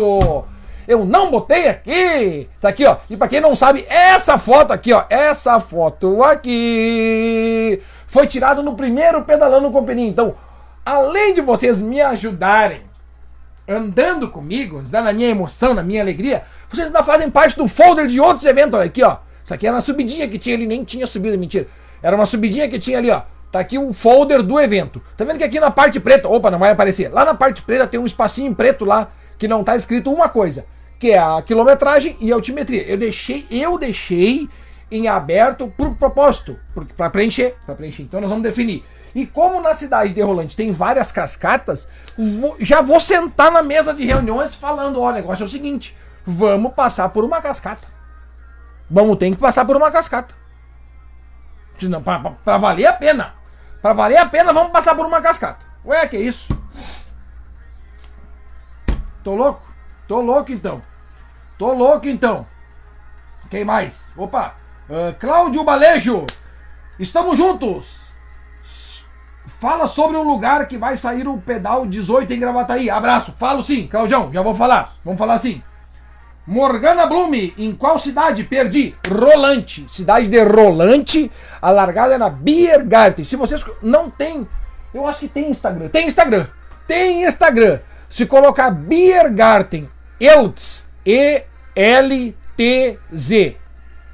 Eu não botei aqui. Tá aqui, ó. E para quem não sabe, essa foto aqui, ó. Essa foto aqui foi tirada no primeiro pedalando com Peninha. Então, além de vocês me ajudarem andando comigo, na minha emoção, na minha alegria, vocês ainda fazem parte do folder de outros eventos. Olha aqui, ó. Isso aqui era uma subidinha que tinha ali, nem tinha subido, mentira. Era uma subidinha que tinha ali, ó. Tá aqui o folder do evento. Tá vendo que aqui na parte preta, opa, não vai aparecer. Lá na parte preta tem um espacinho preto lá que não tá escrito uma coisa que é a quilometragem e a altimetria. Eu deixei, eu deixei em aberto por propósito, para preencher, para preencher. Então nós vamos definir. E como na cidade de Rolante tem várias cascatas, vou, já vou sentar na mesa de reuniões falando, olha, o negócio é o seguinte, vamos passar por uma cascata. Vamos ter que passar por uma cascata. Pra valer a pena. Pra valer a pena, vamos passar por uma cascata. Ué, que isso? Tô louco? Tô louco então. Tô louco então. Quem mais? Opa! Uh, Cláudio Balejo! Estamos juntos! Fala sobre o lugar que vai sair o pedal 18 em Gravataí. Abraço. Falo sim, Claudião, já vou falar. Vamos falar assim. Morgana Blume, em qual cidade? Perdi. Rolante. Cidade de Rolante. A largada é na Biergarten. Se vocês não tem, eu acho que tem Instagram. Tem Instagram. Tem Instagram. Se colocar Biergarten, Eltz, E-L-T-Z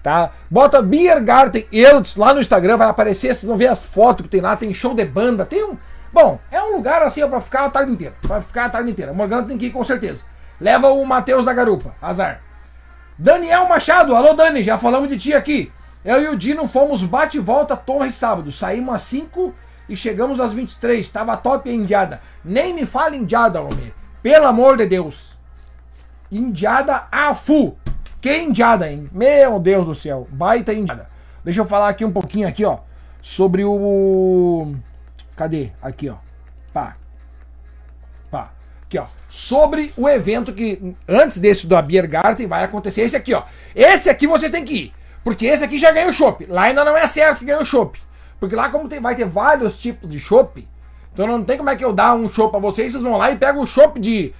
tá? Bota Biergarten Eltz lá no Instagram, vai aparecer, vocês vão ver as fotos que tem lá, tem show de banda, tem um... Bom, é um lugar assim ó, pra ficar a tarde inteira, pra ficar a tarde inteira. Morgana tem que ir com certeza. Leva o Matheus da Garupa, azar. Daniel Machado, alô Dani, já falamos de ti aqui. Eu e o Dino fomos bate e volta Torre sábado, saímos às 5 e chegamos às 23, tava top a indiada. Nem me fala indiada, homem, pelo amor de Deus. Indiada a full. Que indiada, hein? Meu Deus do céu, baita indiada. Deixa eu falar aqui um pouquinho aqui, ó, sobre o Cadê? Aqui, ó. Pá. Pá. Aqui, ó. Sobre o evento que antes desse do Biergarten vai acontecer esse aqui, ó. Esse aqui vocês têm que ir, porque esse aqui já ganhou chopp. Lá ainda não é certo que ganhou chopp. Porque lá como tem, vai ter vários tipos de chopp, então não tem como é que eu dar um chopp pra vocês, vocês vão lá e pegam o chopp de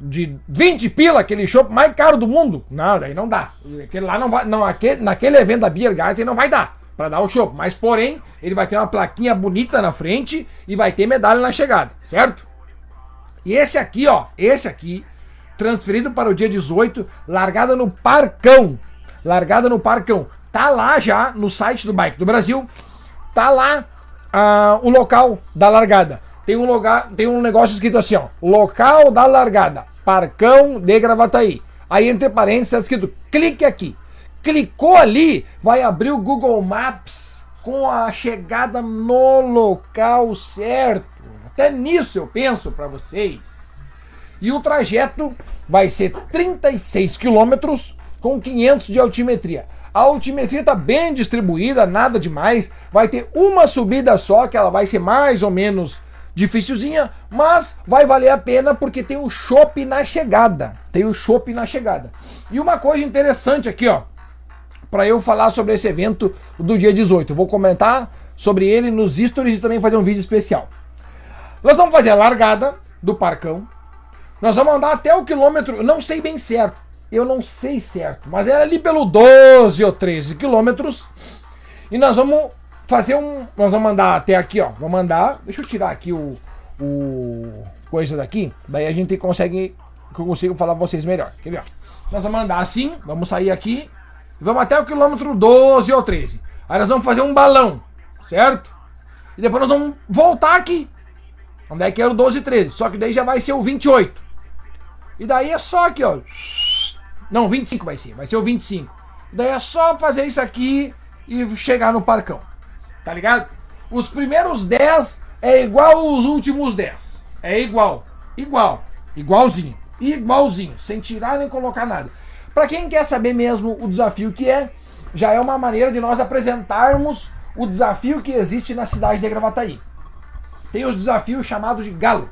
de 20 pila, aquele show mais caro do mundo. Não, daí não dá. Aquele lá não vai. Não, aquele, naquele evento da Beer Garden não vai dar para dar o show. Mas, porém, ele vai ter uma plaquinha bonita na frente e vai ter medalha na chegada, certo? E esse aqui, ó, esse aqui, transferido para o dia 18, largada no Parcão. Largada no Parcão. Tá lá já no site do Bike do Brasil. Tá lá uh, o local da largada tem um lugar, tem um negócio escrito assim, ó, local da largada, Parcão de Gravataí. Aí entre parênteses está escrito, clique aqui. Clicou ali, vai abrir o Google Maps com a chegada no local certo. Até nisso eu penso para vocês. E o trajeto vai ser 36 quilômetros com 500 de altimetria. A altimetria está bem distribuída, nada demais. Vai ter uma subida só, que ela vai ser mais ou menos Dificilzinha, mas vai valer a pena porque tem o chopp na chegada. Tem o chopp na chegada. E uma coisa interessante aqui, ó, para eu falar sobre esse evento do dia 18. Eu vou comentar sobre ele nos stories e também fazer um vídeo especial. Nós vamos fazer a largada do Parcão. Nós vamos andar até o quilômetro, não sei bem certo. Eu não sei certo, mas era ali pelo 12 ou 13 quilômetros. E nós vamos fazer um. Nós vamos mandar até aqui, ó. Vamos mandar. Deixa eu tirar aqui o. o coisa daqui. Daí a gente consegue. Que eu consigo falar pra vocês melhor. Quer ver? Nós vamos andar assim. Vamos sair aqui. Vamos até o quilômetro 12 ou 13. Aí nós vamos fazer um balão. Certo? E depois nós vamos voltar aqui. Onde é que era o 12 e 13? Só que daí já vai ser o 28. E daí é só aqui, ó. Não, 25 vai ser. Vai ser o 25. Daí é só fazer isso aqui e chegar no parcão. Tá ligado? Os primeiros 10 é igual os últimos 10. É igual. Igual. Igualzinho. Igualzinho. Sem tirar nem colocar nada. Para quem quer saber mesmo o desafio que é, já é uma maneira de nós apresentarmos o desafio que existe na cidade de Gravataí. Tem os desafios chamados de galo.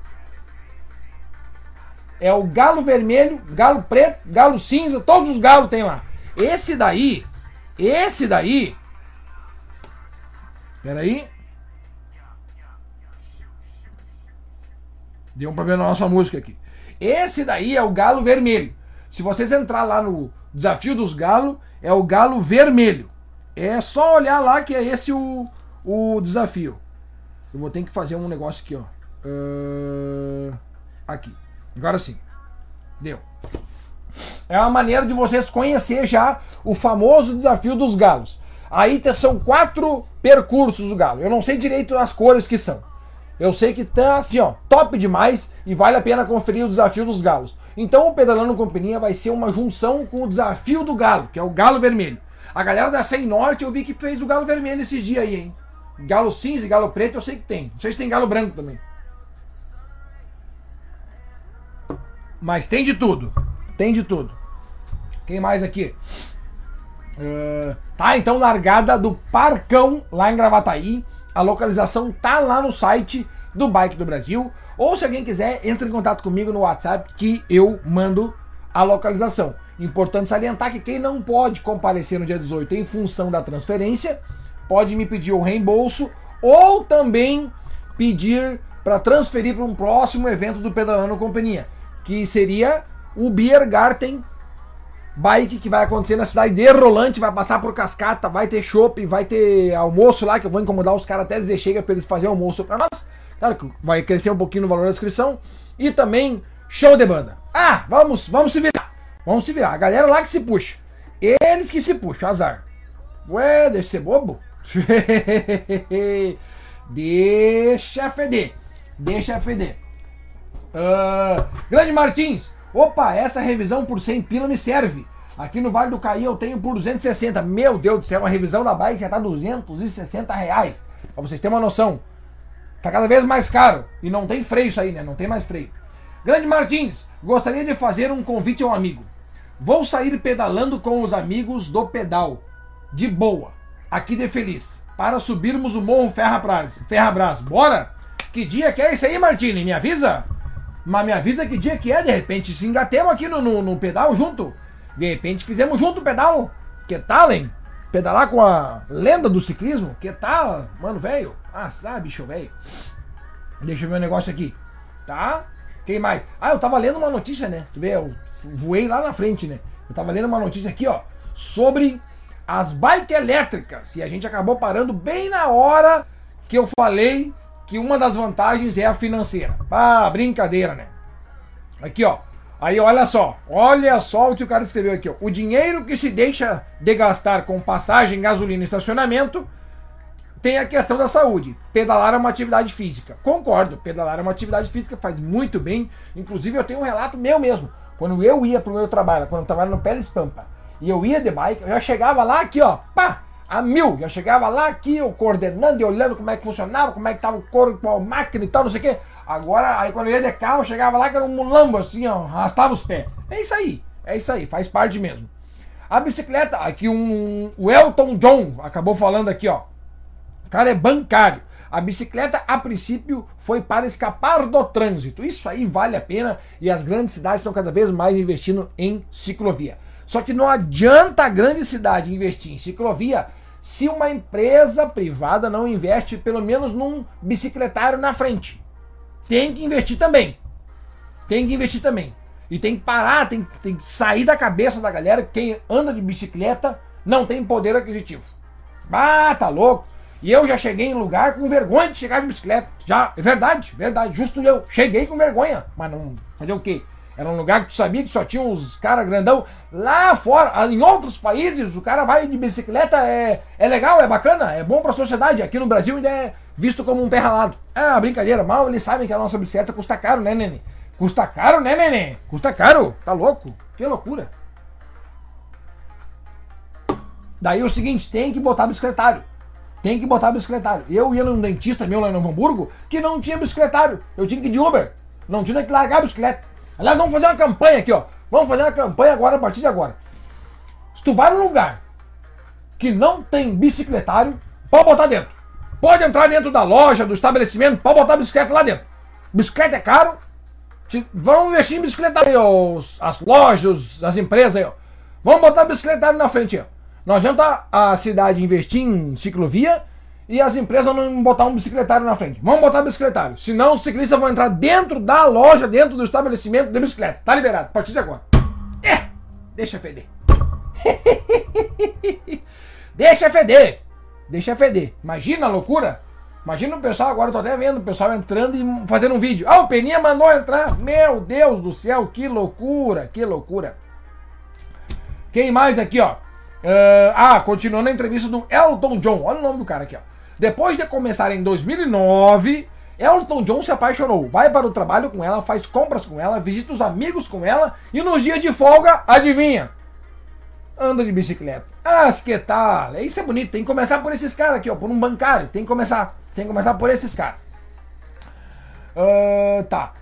É o galo vermelho, galo preto, galo cinza, todos os galos tem lá. Esse daí, esse daí Espera aí. Deu um problema na nossa música aqui. Esse daí é o galo vermelho. Se vocês entrar lá no desafio dos galos, é o galo vermelho. É só olhar lá que é esse o, o desafio. Eu vou ter que fazer um negócio aqui, ó. Uh, aqui. Agora sim. Deu. É uma maneira de vocês conhecer já o famoso desafio dos galos. Aí são quatro percursos do Galo. Eu não sei direito as cores que são. Eu sei que tá assim, ó, top demais e vale a pena conferir o desafio dos galos. Então o Pedalando Companhia vai ser uma junção com o desafio do galo, que é o galo vermelho. A galera da 100 Norte eu vi que fez o galo vermelho esses dias aí, hein? Galo cinza e galo preto eu sei que tem. Não sei se tem galo branco também. Mas tem de tudo. Tem de tudo. Quem mais aqui? Uh, tá, então largada do Parcão, lá em Gravataí. A localização tá lá no site do Bike do Brasil. Ou se alguém quiser, entre em contato comigo no WhatsApp que eu mando a localização. Importante salientar que quem não pode comparecer no dia 18 em função da transferência, pode me pedir o reembolso ou também pedir para transferir para um próximo evento do Pedalando Companhia, que seria o Biergarten Bike que vai acontecer na cidade de Rolante, vai passar por Cascata, vai ter shopping, vai ter almoço lá, que eu vou incomodar os caras até dizer chega para eles fazerem almoço para nós. Claro que vai crescer um pouquinho no valor da inscrição. E também show de banda. Ah, vamos, vamos se virar. Vamos se virar. A galera lá que se puxa. Eles que se puxam, azar. Ué, deixa de ser bobo. deixa feder. Deixa feder. Uh, Grande Martins. Opa, essa revisão por 100 pila me serve. Aqui no Vale do Caí eu tenho por 260. Meu Deus do céu, uma revisão da bike já tá 260 reais. Pra vocês terem uma noção. Tá cada vez mais caro. E não tem freio isso aí, né? Não tem mais freio. Grande Martins, gostaria de fazer um convite ao amigo. Vou sair pedalando com os amigos do pedal. De boa. Aqui de Feliz. Para subirmos o Morro Ferrabras. Ferrabras. Bora? Que dia que é esse aí, Martini? Me avisa? Mas me avisa que dia que é, de repente se engatemos aqui no, no, no pedal junto. De repente fizemos junto o pedal. Que tal, hein? Pedalar com a lenda do ciclismo? Que tal, mano, velho? Ah, sabe, bicho, velho. Deixa eu ver um negócio aqui. Tá? Quem mais? Ah, eu tava lendo uma notícia, né? Tu vê, eu voei lá na frente, né? Eu tava lendo uma notícia aqui, ó, sobre as bikes elétricas. E a gente acabou parando bem na hora que eu falei que uma das vantagens é a financeira. Ah, brincadeira, né? Aqui, ó. Aí olha só, olha só o que o cara escreveu aqui. Ó. O dinheiro que se deixa de gastar com passagem, gasolina e estacionamento tem a questão da saúde. Pedalar é uma atividade física. Concordo, pedalar é uma atividade física, faz muito bem. Inclusive eu tenho um relato meu mesmo. Quando eu ia pro meu trabalho, quando eu trabalhava no Pérez Pampa, e eu ia de bike, eu já chegava lá aqui, ó, pá, a mil. Já chegava lá aqui, eu coordenando e olhando como é que funcionava, como é que tava o corpo, a máquina e tal, não sei o quê. Agora, aí quando eu ia de carro, chegava lá que era um mulambo assim, ó, arrastava os pés. É isso aí, é isso aí, faz parte mesmo. A bicicleta, aqui um, o Elton John acabou falando aqui, ó. O cara é bancário. A bicicleta, a princípio, foi para escapar do trânsito. Isso aí vale a pena e as grandes cidades estão cada vez mais investindo em ciclovia. Só que não adianta a grande cidade investir em ciclovia se uma empresa privada não investe pelo menos num bicicletário na frente. Tem que investir também. Tem que investir também. E tem que parar, tem, tem que sair da cabeça da galera que quem anda de bicicleta não tem poder aquisitivo. Ah, tá louco. E eu já cheguei em lugar com vergonha de chegar de bicicleta. Já, é verdade, verdade. Justo eu. Cheguei com vergonha. Mas não. Fazer o quê? Era um lugar que tu sabia que só tinha uns caras grandão. Lá fora, em outros países, o cara vai de bicicleta, é, é legal, é bacana, é bom pra sociedade. Aqui no Brasil ainda é visto como um pé ralado. Ah, brincadeira, mal eles sabem que a nossa bicicleta custa caro, né, neném? Custa caro, né, neném? Custa caro, tá louco? Que loucura. Daí o seguinte, tem que botar bicicletário. Tem que botar bicicletário. Eu ia num dentista meu lá em Novo Hamburgo que não tinha bicicletário. Eu tinha que ir de Uber. Não tinha que largar a bicicleta. Aliás, vamos fazer uma campanha aqui, ó. Vamos fazer uma campanha agora, a partir de agora. Se tu vai num lugar que não tem bicicletário, pode botar dentro. Pode entrar dentro da loja, do estabelecimento, pode botar bicicleta lá dentro. Bicicleta é caro. Vamos investir em bicicleta aí, ó, as lojas, as empresas aí, ó. Vamos botar bicicletário na frente, ó. Nós vamos a cidade investir em ciclovia e as empresas não botar um bicicletário na frente. Vamos botar bicicletário. Senão os ciclistas vão entrar dentro da loja, dentro do estabelecimento de bicicleta. Tá liberado, a partir de agora. É, deixa feder. deixa feder. Deixa feder. Imagina a loucura. Imagina o pessoal, agora eu tô até vendo o pessoal entrando e fazendo um vídeo. Ah, o Peninha mandou entrar. Meu Deus do céu, que loucura, que loucura. Quem mais aqui, ó? Uh, ah, continuando a entrevista do Elton John. Olha o nome do cara aqui, ó. Depois de começar em 2009, Elton John se apaixonou. Vai para o trabalho com ela, faz compras com ela, visita os amigos com ela e nos dias de folga, adivinha? Anda de bicicleta. Ah, que tal? Isso é bonito. Tem que começar por esses caras aqui, ó. Por um bancário. Tem que começar. Tem que começar por esses caras. Uh, tá.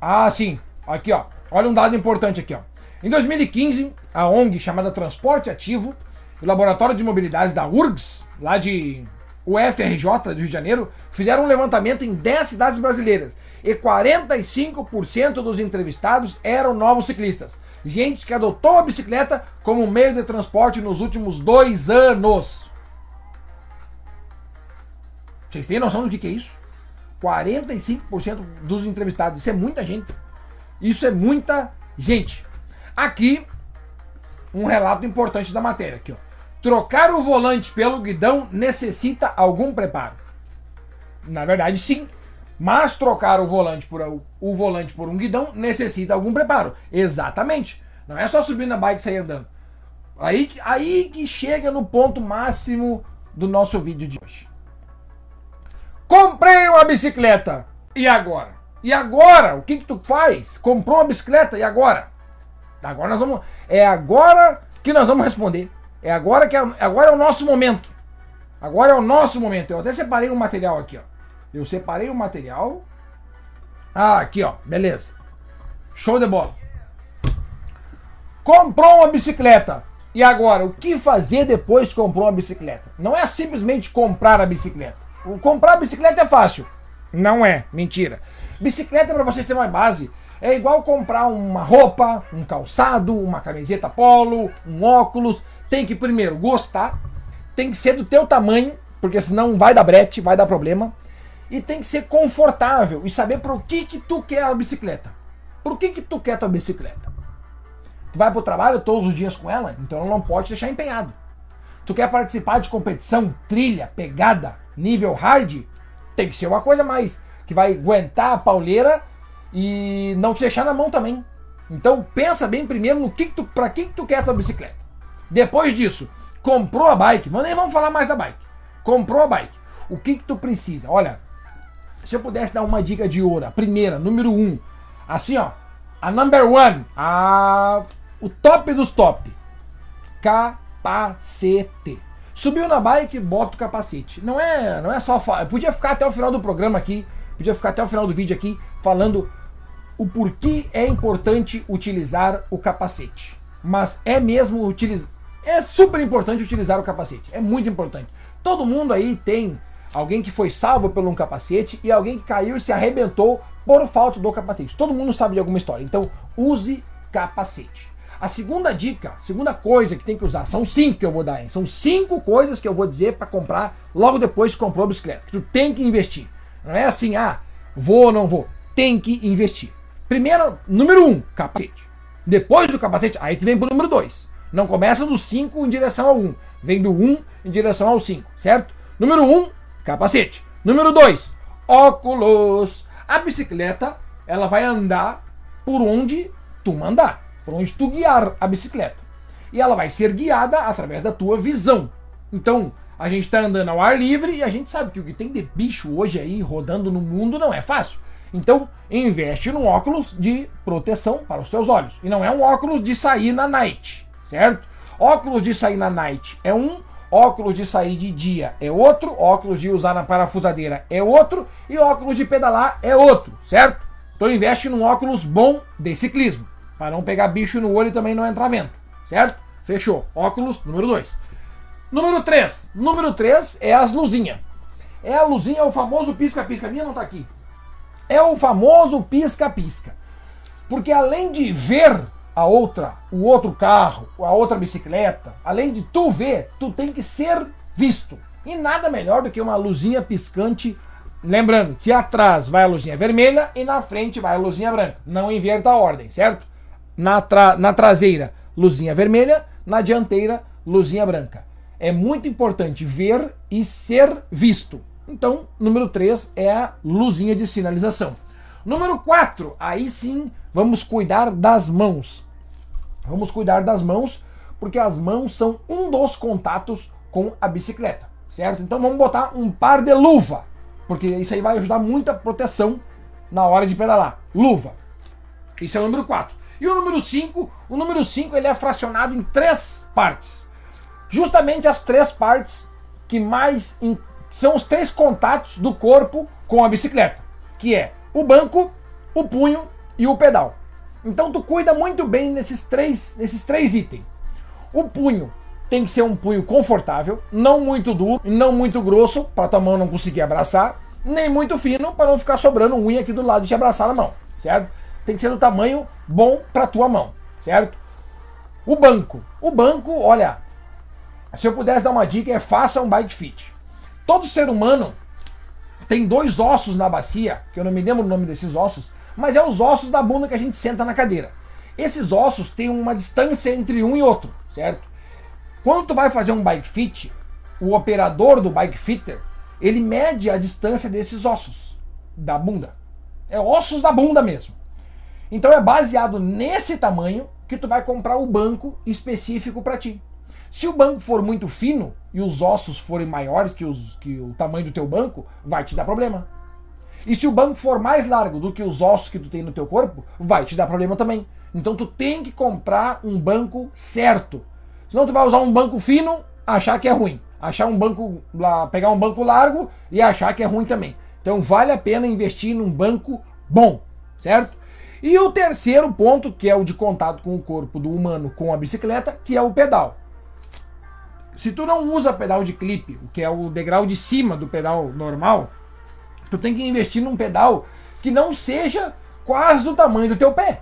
Ah, sim. Aqui, ó. Olha um dado importante aqui, ó. Em 2015, a ONG chamada Transporte Ativo, o Laboratório de Mobilidade da URGS, lá de UFRJ do Rio de Janeiro, fizeram um levantamento em 10 cidades brasileiras e 45% dos entrevistados eram novos ciclistas. Gente que adotou a bicicleta como meio de transporte nos últimos dois anos. Vocês têm noção do que, que é isso? 45% dos entrevistados. Isso é muita gente. Isso é muita gente. Aqui, um relato importante da matéria. Aqui, ó. Trocar o volante pelo guidão necessita algum preparo? Na verdade, sim. Mas trocar o volante por o volante por um guidão necessita algum preparo. Exatamente. Não é só subir na bike e sair andando. Aí, aí que chega no ponto máximo do nosso vídeo de hoje. Comprei uma bicicleta. E agora? E agora? O que que tu faz? Comprou uma bicicleta e agora? Agora nós vamos. É agora que nós vamos responder. É agora que é, agora é o nosso momento. Agora é o nosso momento. Eu até separei o material aqui, ó. Eu separei o material. Ah, aqui, ó. Beleza. Show de bola. Comprou uma bicicleta. E agora, o que fazer depois que comprou uma bicicleta? Não é simplesmente comprar a bicicleta. O comprar a bicicleta é fácil. Não é, mentira. Bicicleta, para vocês terem uma base, é igual comprar uma roupa, um calçado, uma camiseta polo, um óculos. Tem que primeiro gostar, tem que ser do teu tamanho, porque senão vai dar brete, vai dar problema. E tem que ser confortável e saber o que que tu quer a bicicleta. Por que que tu quer a tua bicicleta? Tu vai pro trabalho todos os dias com ela, então ela não pode deixar empenhado. Tu quer participar de competição, trilha, pegada, nível hard? Tem que ser uma coisa mais que vai aguentar a pauleira e não te deixar na mão também. Então pensa bem primeiro no que, que tu, para que, que tu quer a tua bicicleta. Depois disso, comprou a bike, mas nem vamos falar mais da bike. Comprou a bike. O que que tu precisa? Olha, se eu pudesse dar uma dica de ouro, a primeira, número um, assim ó, a number one, a o top dos top, capacete. Subiu na bike, bota o capacete. Não é, não é só. Podia ficar até o final do programa aqui, podia ficar até o final do vídeo aqui falando o porquê é importante utilizar o capacete. Mas é mesmo utilizar. É super importante utilizar o capacete. É muito importante. Todo mundo aí tem alguém que foi salvo por um capacete e alguém que caiu e se arrebentou por falta do capacete. Todo mundo sabe de alguma história. Então, use capacete. A segunda dica, segunda coisa que tem que usar, são cinco que eu vou dar, hein? São cinco coisas que eu vou dizer para comprar logo depois que comprou a bicicleta. Tu tem que investir. Não é assim, ah, vou ou não vou tem que investir. Primeiro, número um, capacete. Depois do capacete, aí que vem pro número dois. Não começa do 5 em direção ao 1. Um. Vem do 1 um em direção ao 5, certo? Número 1, um, capacete. Número 2, óculos. A bicicleta, ela vai andar por onde tu mandar, por onde tu guiar a bicicleta. E ela vai ser guiada através da tua visão. Então, a gente está andando ao ar livre e a gente sabe que o que tem de bicho hoje aí rodando no mundo não é fácil. Então, investe num óculos de proteção para os teus olhos. E não é um óculos de sair na night, certo? Óculos de sair na night é um, óculos de sair de dia é outro, óculos de usar na parafusadeira é outro e óculos de pedalar é outro, certo? Então investe num óculos bom de ciclismo, para não pegar bicho no olho e também não entrar vento, certo? Fechou. Óculos número 2. Número 3. Número 3 é as luzinhas. É a luzinha, é o famoso pisca-pisca. Minha não tá aqui é o famoso pisca-pisca. Porque além de ver a outra, o outro carro, a outra bicicleta, além de tu ver, tu tem que ser visto. E nada melhor do que uma luzinha piscante. Lembrando que atrás vai a luzinha vermelha e na frente vai a luzinha branca. Não inverta a ordem, certo? Na, tra na traseira, luzinha vermelha, na dianteira, luzinha branca. É muito importante ver e ser visto. Então, número 3 é a luzinha de sinalização. Número 4, aí sim vamos cuidar das mãos. Vamos cuidar das mãos, porque as mãos são um dos contatos com a bicicleta, certo? Então vamos botar um par de luva, porque isso aí vai ajudar muita proteção na hora de pedalar. Luva. Isso é o número 4. E o número 5, o número 5 ele é fracionado em três partes. Justamente as três partes que mais são os três contatos do corpo com a bicicleta, que é o banco, o punho e o pedal. Então tu cuida muito bem nesses três, nesses três itens. O punho tem que ser um punho confortável, não muito duro não muito grosso para tua mão não conseguir abraçar, nem muito fino para não ficar sobrando unha aqui do lado de te abraçar na mão, certo? Tem que ser do tamanho bom para tua mão, certo? O banco, o banco, olha, se eu pudesse dar uma dica é faça um bike fit. Todo ser humano tem dois ossos na bacia, que eu não me lembro o nome desses ossos, mas é os ossos da bunda que a gente senta na cadeira. Esses ossos têm uma distância entre um e outro, certo? Quando tu vai fazer um bike fit, o operador do bike fitter, ele mede a distância desses ossos da bunda. É ossos da bunda mesmo. Então é baseado nesse tamanho que tu vai comprar o banco específico para ti. Se o banco for muito fino e os ossos forem maiores que, os, que o tamanho do teu banco, vai te dar problema. E se o banco for mais largo do que os ossos que tu tem no teu corpo, vai te dar problema também. Então tu tem que comprar um banco certo. Senão tu vai usar um banco fino, achar que é ruim. Achar um banco, pegar um banco largo e achar que é ruim também. Então vale a pena investir num banco bom, certo? E o terceiro ponto, que é o de contato com o corpo do humano com a bicicleta, que é o pedal. Se tu não usa pedal de clipe, o que é o degrau de cima do pedal normal, tu tem que investir num pedal que não seja quase do tamanho do teu pé.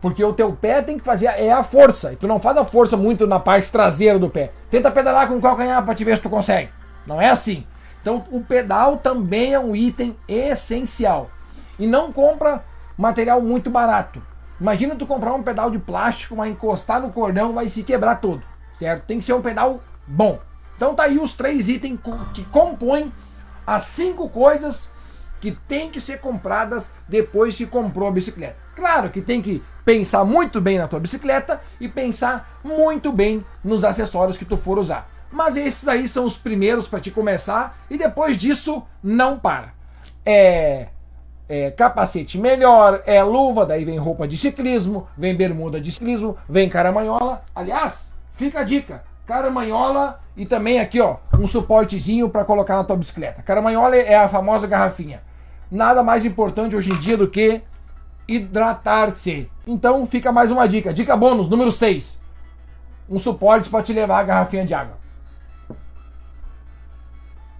Porque o teu pé tem que fazer é a força. E tu não faz a força muito na parte traseira do pé. Tenta pedalar com o calcanhar para te ver se tu consegue. Não é assim. Então o pedal também é um item essencial. E não compra material muito barato. Imagina tu comprar um pedal de plástico, vai encostar no cordão, vai se quebrar todo. Certo? Tem que ser um pedal bom. Então tá aí os três itens que compõem as cinco coisas que tem que ser compradas depois que comprou a bicicleta. Claro que tem que pensar muito bem na tua bicicleta e pensar muito bem nos acessórios que tu for usar. Mas esses aí são os primeiros para te começar e depois disso não para. É, é, capacete melhor, é luva, daí vem roupa de ciclismo, vem bermuda de ciclismo, vem caramanhola. Aliás, fica a dica: caramanhola e também aqui, ó, um suportezinho para colocar na tua bicicleta. Caramanhola é a famosa garrafinha. Nada mais importante hoje em dia do que hidratar-se. Então fica mais uma dica. Dica bônus, número 6. Um suporte para te levar a garrafinha de água.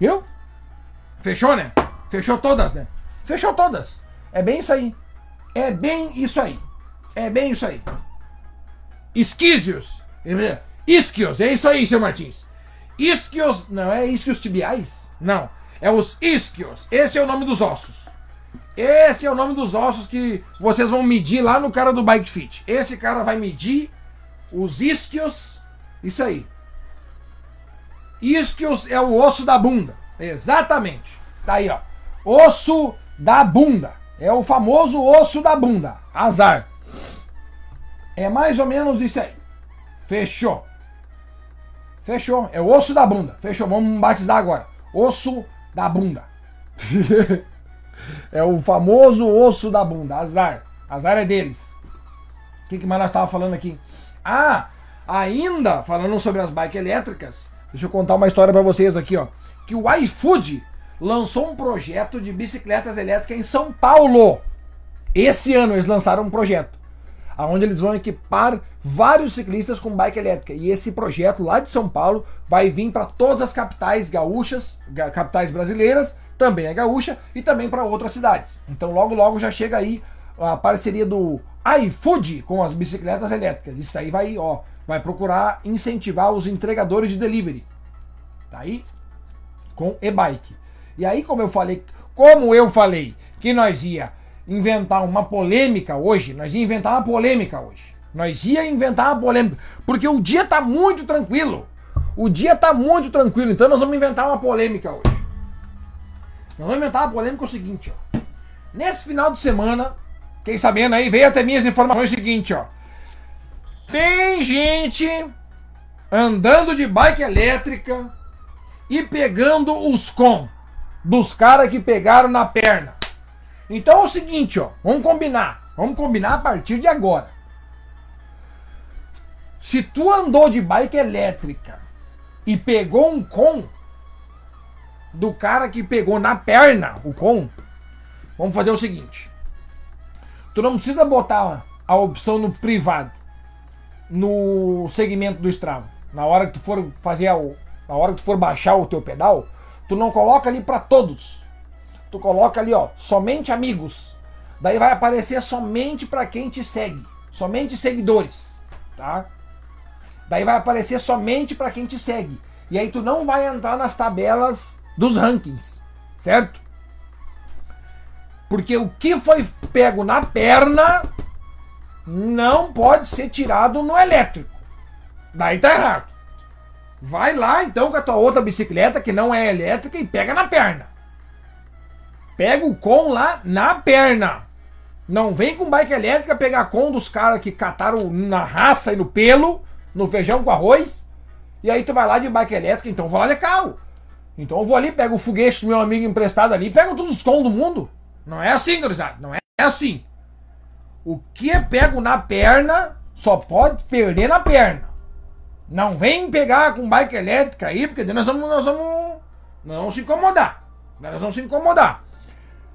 Viu? Fechou, né? Fechou todas, né? Fechou todas. É bem isso aí. É bem isso aí. É bem isso aí. Esquísios. Isquios, é isso aí, seu Martins. Isquios, não é isquios tibiais? Não, é os isquios. Esse é o nome dos ossos. Esse é o nome dos ossos que vocês vão medir lá no cara do Bike Fit. Esse cara vai medir os isquios. Isso aí. Isquios é o osso da bunda. Exatamente. Tá aí, ó. Osso da bunda. É o famoso osso da bunda. Azar. É mais ou menos isso aí. Fechou. Fechou. É o osso da bunda. Fechou. Vamos batizar agora. Osso da bunda. é o famoso osso da bunda. Azar. Azar é deles. O que, que mais nós estávamos falando aqui? Ah, ainda falando sobre as bikes elétricas. Deixa eu contar uma história para vocês aqui, ó. Que o iFood lançou um projeto de bicicletas elétricas em São Paulo. Esse ano eles lançaram um projeto onde eles vão equipar vários ciclistas com bike elétrica. E esse projeto lá de São Paulo vai vir para todas as capitais gaúchas, capitais brasileiras, também é gaúcha, e também para outras cidades. Então logo logo já chega aí a parceria do iFood com as bicicletas elétricas. Isso aí vai, ó, vai procurar incentivar os entregadores de delivery. Tá aí? Com e-bike. E aí, como eu falei, como eu falei que nós ia inventar uma polêmica hoje, nós ia inventar uma polêmica hoje. Nós ia inventar uma polêmica, porque o dia tá muito tranquilo. O dia tá muito tranquilo, então nós vamos inventar uma polêmica hoje. Nós vamos inventar uma polêmica o seguinte, ó. Nesse final de semana, quem sabendo aí, veio até minhas informações o seguinte, ó. Tem gente andando de bike elétrica e pegando os com dos caras que pegaram na perna. Então é o seguinte, ó, vamos combinar. Vamos combinar a partir de agora. Se tu andou de bike elétrica e pegou um com do cara que pegou na perna o com, vamos fazer o seguinte. Tu não precisa botar a opção no privado, no segmento do Strava. Na hora que tu for fazer o, na hora que tu for baixar o teu pedal, tu não coloca ali para todos. Tu coloca ali, ó, somente amigos. Daí vai aparecer somente para quem te segue, somente seguidores, tá? Daí vai aparecer somente para quem te segue. E aí tu não vai entrar nas tabelas dos rankings, certo? Porque o que foi pego na perna não pode ser tirado no elétrico. Daí tá errado. Vai lá então com a tua outra bicicleta que não é elétrica e pega na perna. Pega o com lá na perna. Não vem com bike elétrica pegar com dos caras que cataram na raça e no pelo, no feijão com arroz. E aí tu vai lá de bike elétrica, então eu vou lá de carro. Então eu vou ali, pego o foguete do meu amigo emprestado ali, pego todos os com do mundo. Não é assim, gurizada. Não é assim. O que é pego na perna só pode perder na perna. Não vem pegar com bike elétrica aí, porque nós vamos, nós vamos, vamos se incomodar. Nós vamos se incomodar.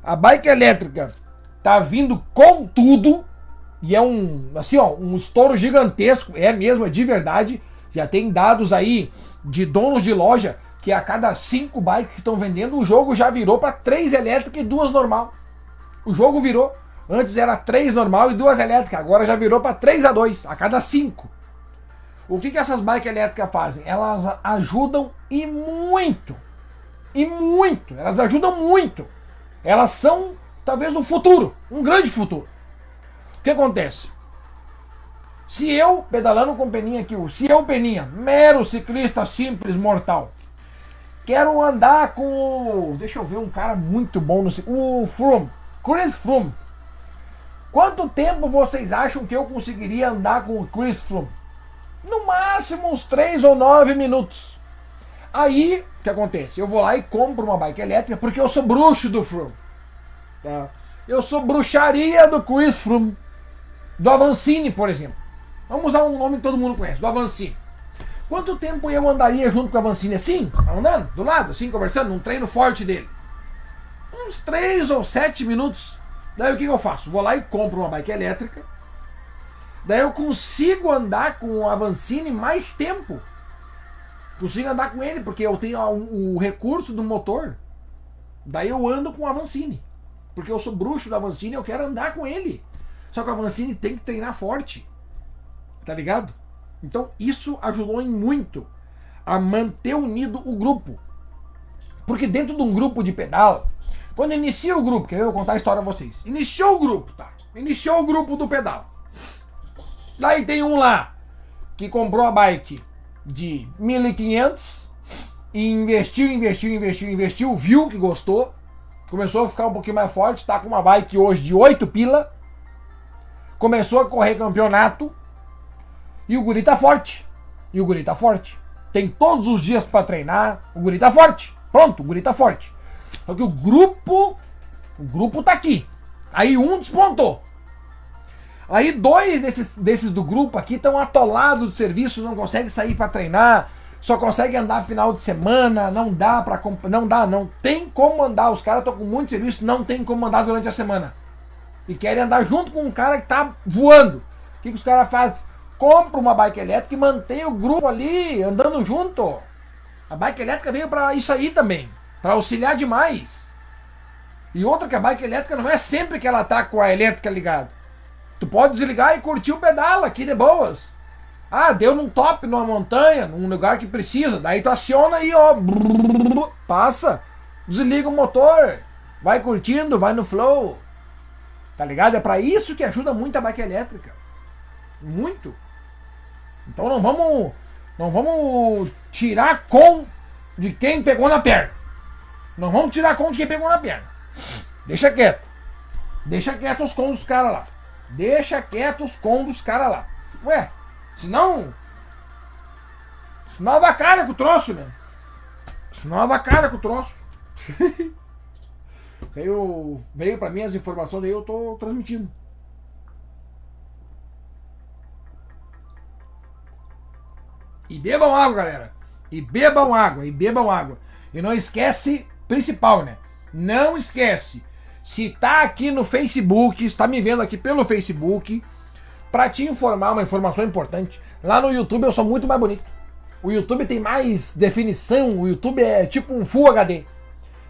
A bike elétrica tá vindo com tudo e é um, assim, ó, um estouro gigantesco. É mesmo, é de verdade. Já tem dados aí de donos de loja que a cada cinco bikes que estão vendendo, o jogo já virou para três elétricas e duas normal. O jogo virou. Antes era três normal e duas elétricas, agora já virou para 3 a 2 a cada cinco. O que, que essas bikes elétricas fazem? Elas ajudam e muito. E muito. Elas ajudam muito. Elas são talvez um futuro, um grande futuro. O que acontece? Se eu, pedalando com Peninha aqui, se eu, Peninha, mero ciclista simples, mortal, quero andar com. Deixa eu ver um cara muito bom no. O Froome, Chris Froome. Quanto tempo vocês acham que eu conseguiria andar com o Chris Froome? No máximo uns 3 ou 9 minutos. Aí, que acontece? Eu vou lá e compro uma bike elétrica porque eu sou bruxo do Froome. Tá? Eu sou bruxaria do Chris Froome. Do Avancini, por exemplo. Vamos usar um nome que todo mundo conhece, do Avancini. Quanto tempo eu andaria junto com o Avancini assim? Andando, do lado, assim, conversando, num treino forte dele? Uns 3 ou 7 minutos. Daí o que, que eu faço? Vou lá e compro uma bike elétrica. Daí eu consigo andar com o Avancini mais tempo. Consigo andar com ele, porque eu tenho o, recurso do motor. Daí eu ando com o Avancini. Porque eu sou bruxo do Avancini e eu quero andar com ele. Só que o Avancini tem que treinar forte. Tá ligado? Então isso ajudou em muito a manter unido o grupo. Porque dentro de um grupo de pedal, quando inicia o grupo, quer ver? Eu vou contar a história a vocês. Iniciou o grupo, tá? Iniciou o grupo do pedal. Daí tem um lá que comprou a bike de 1.500 e investiu, investiu, investiu, investiu, viu que gostou, começou a ficar um pouquinho mais forte, tá com uma bike hoje de 8 pila, começou a correr campeonato e o guri tá forte. E o guri tá forte. Tem todos os dias para treinar, o guri tá forte. Pronto, o guri tá forte. Só que o grupo, o grupo tá aqui. Aí um despontou. Aí dois desses, desses do grupo aqui estão atolados do serviço, não conseguem sair para treinar, só conseguem andar final de semana, não dá para não dá, não tem como andar. Os caras estão com muito serviço, não tem como andar durante a semana. E querem andar junto com um cara que tá voando. O que, que os caras fazem? Compra uma bike elétrica e mantém o grupo ali andando junto. A bike elétrica veio para isso aí também para auxiliar demais. E outra que a bike elétrica não é sempre que ela tá com a elétrica ligada. Tu pode desligar e curtir o pedal aqui de boas. Ah, deu num top numa montanha, num lugar que precisa. Daí tu aciona e ó, passa, desliga o motor, vai curtindo, vai no flow. Tá ligado? É para isso que ajuda muito a bike elétrica. Muito. Então não vamos não vamos tirar com de quem pegou na perna. Não vamos tirar conta de quem pegou na perna. Deixa quieto. Deixa quieto os com dos caras lá. Deixa quieto os com dos caras lá. Ué, senão. Senão avacalha com o troço, né? Senão avacalha com o troço. Veio, veio pra mim as informações aí, eu tô transmitindo. E bebam água, galera. E bebam água, e bebam água. E não esquece principal, né? Não esquece. Se tá aqui no Facebook, está me vendo aqui pelo Facebook, para te informar uma informação importante. Lá no YouTube eu sou muito mais bonito. O YouTube tem mais definição, o YouTube é tipo um Full HD.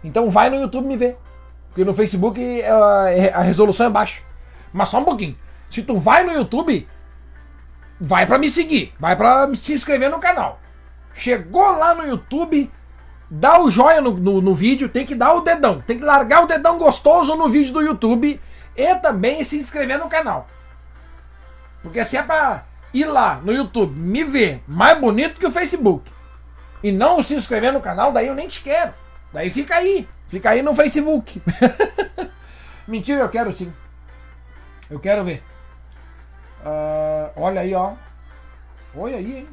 Então vai no YouTube me ver. Porque no Facebook é, é, a resolução é baixa. Mas só um pouquinho. Se tu vai no YouTube, vai para me seguir, vai para se inscrever no canal. Chegou lá no YouTube, dá o joinha no, no, no, vídeo, tem que dar o dedão, tem que largar o dedão gostoso no vídeo do YouTube e também se inscrever no canal. Porque se é pra ir lá no YouTube me ver mais bonito que o Facebook e não se inscrever no canal, daí eu nem te quero. Daí fica aí, fica aí no Facebook. Mentira, eu quero sim. Eu quero ver. Uh, olha aí, ó. Olha aí, hein?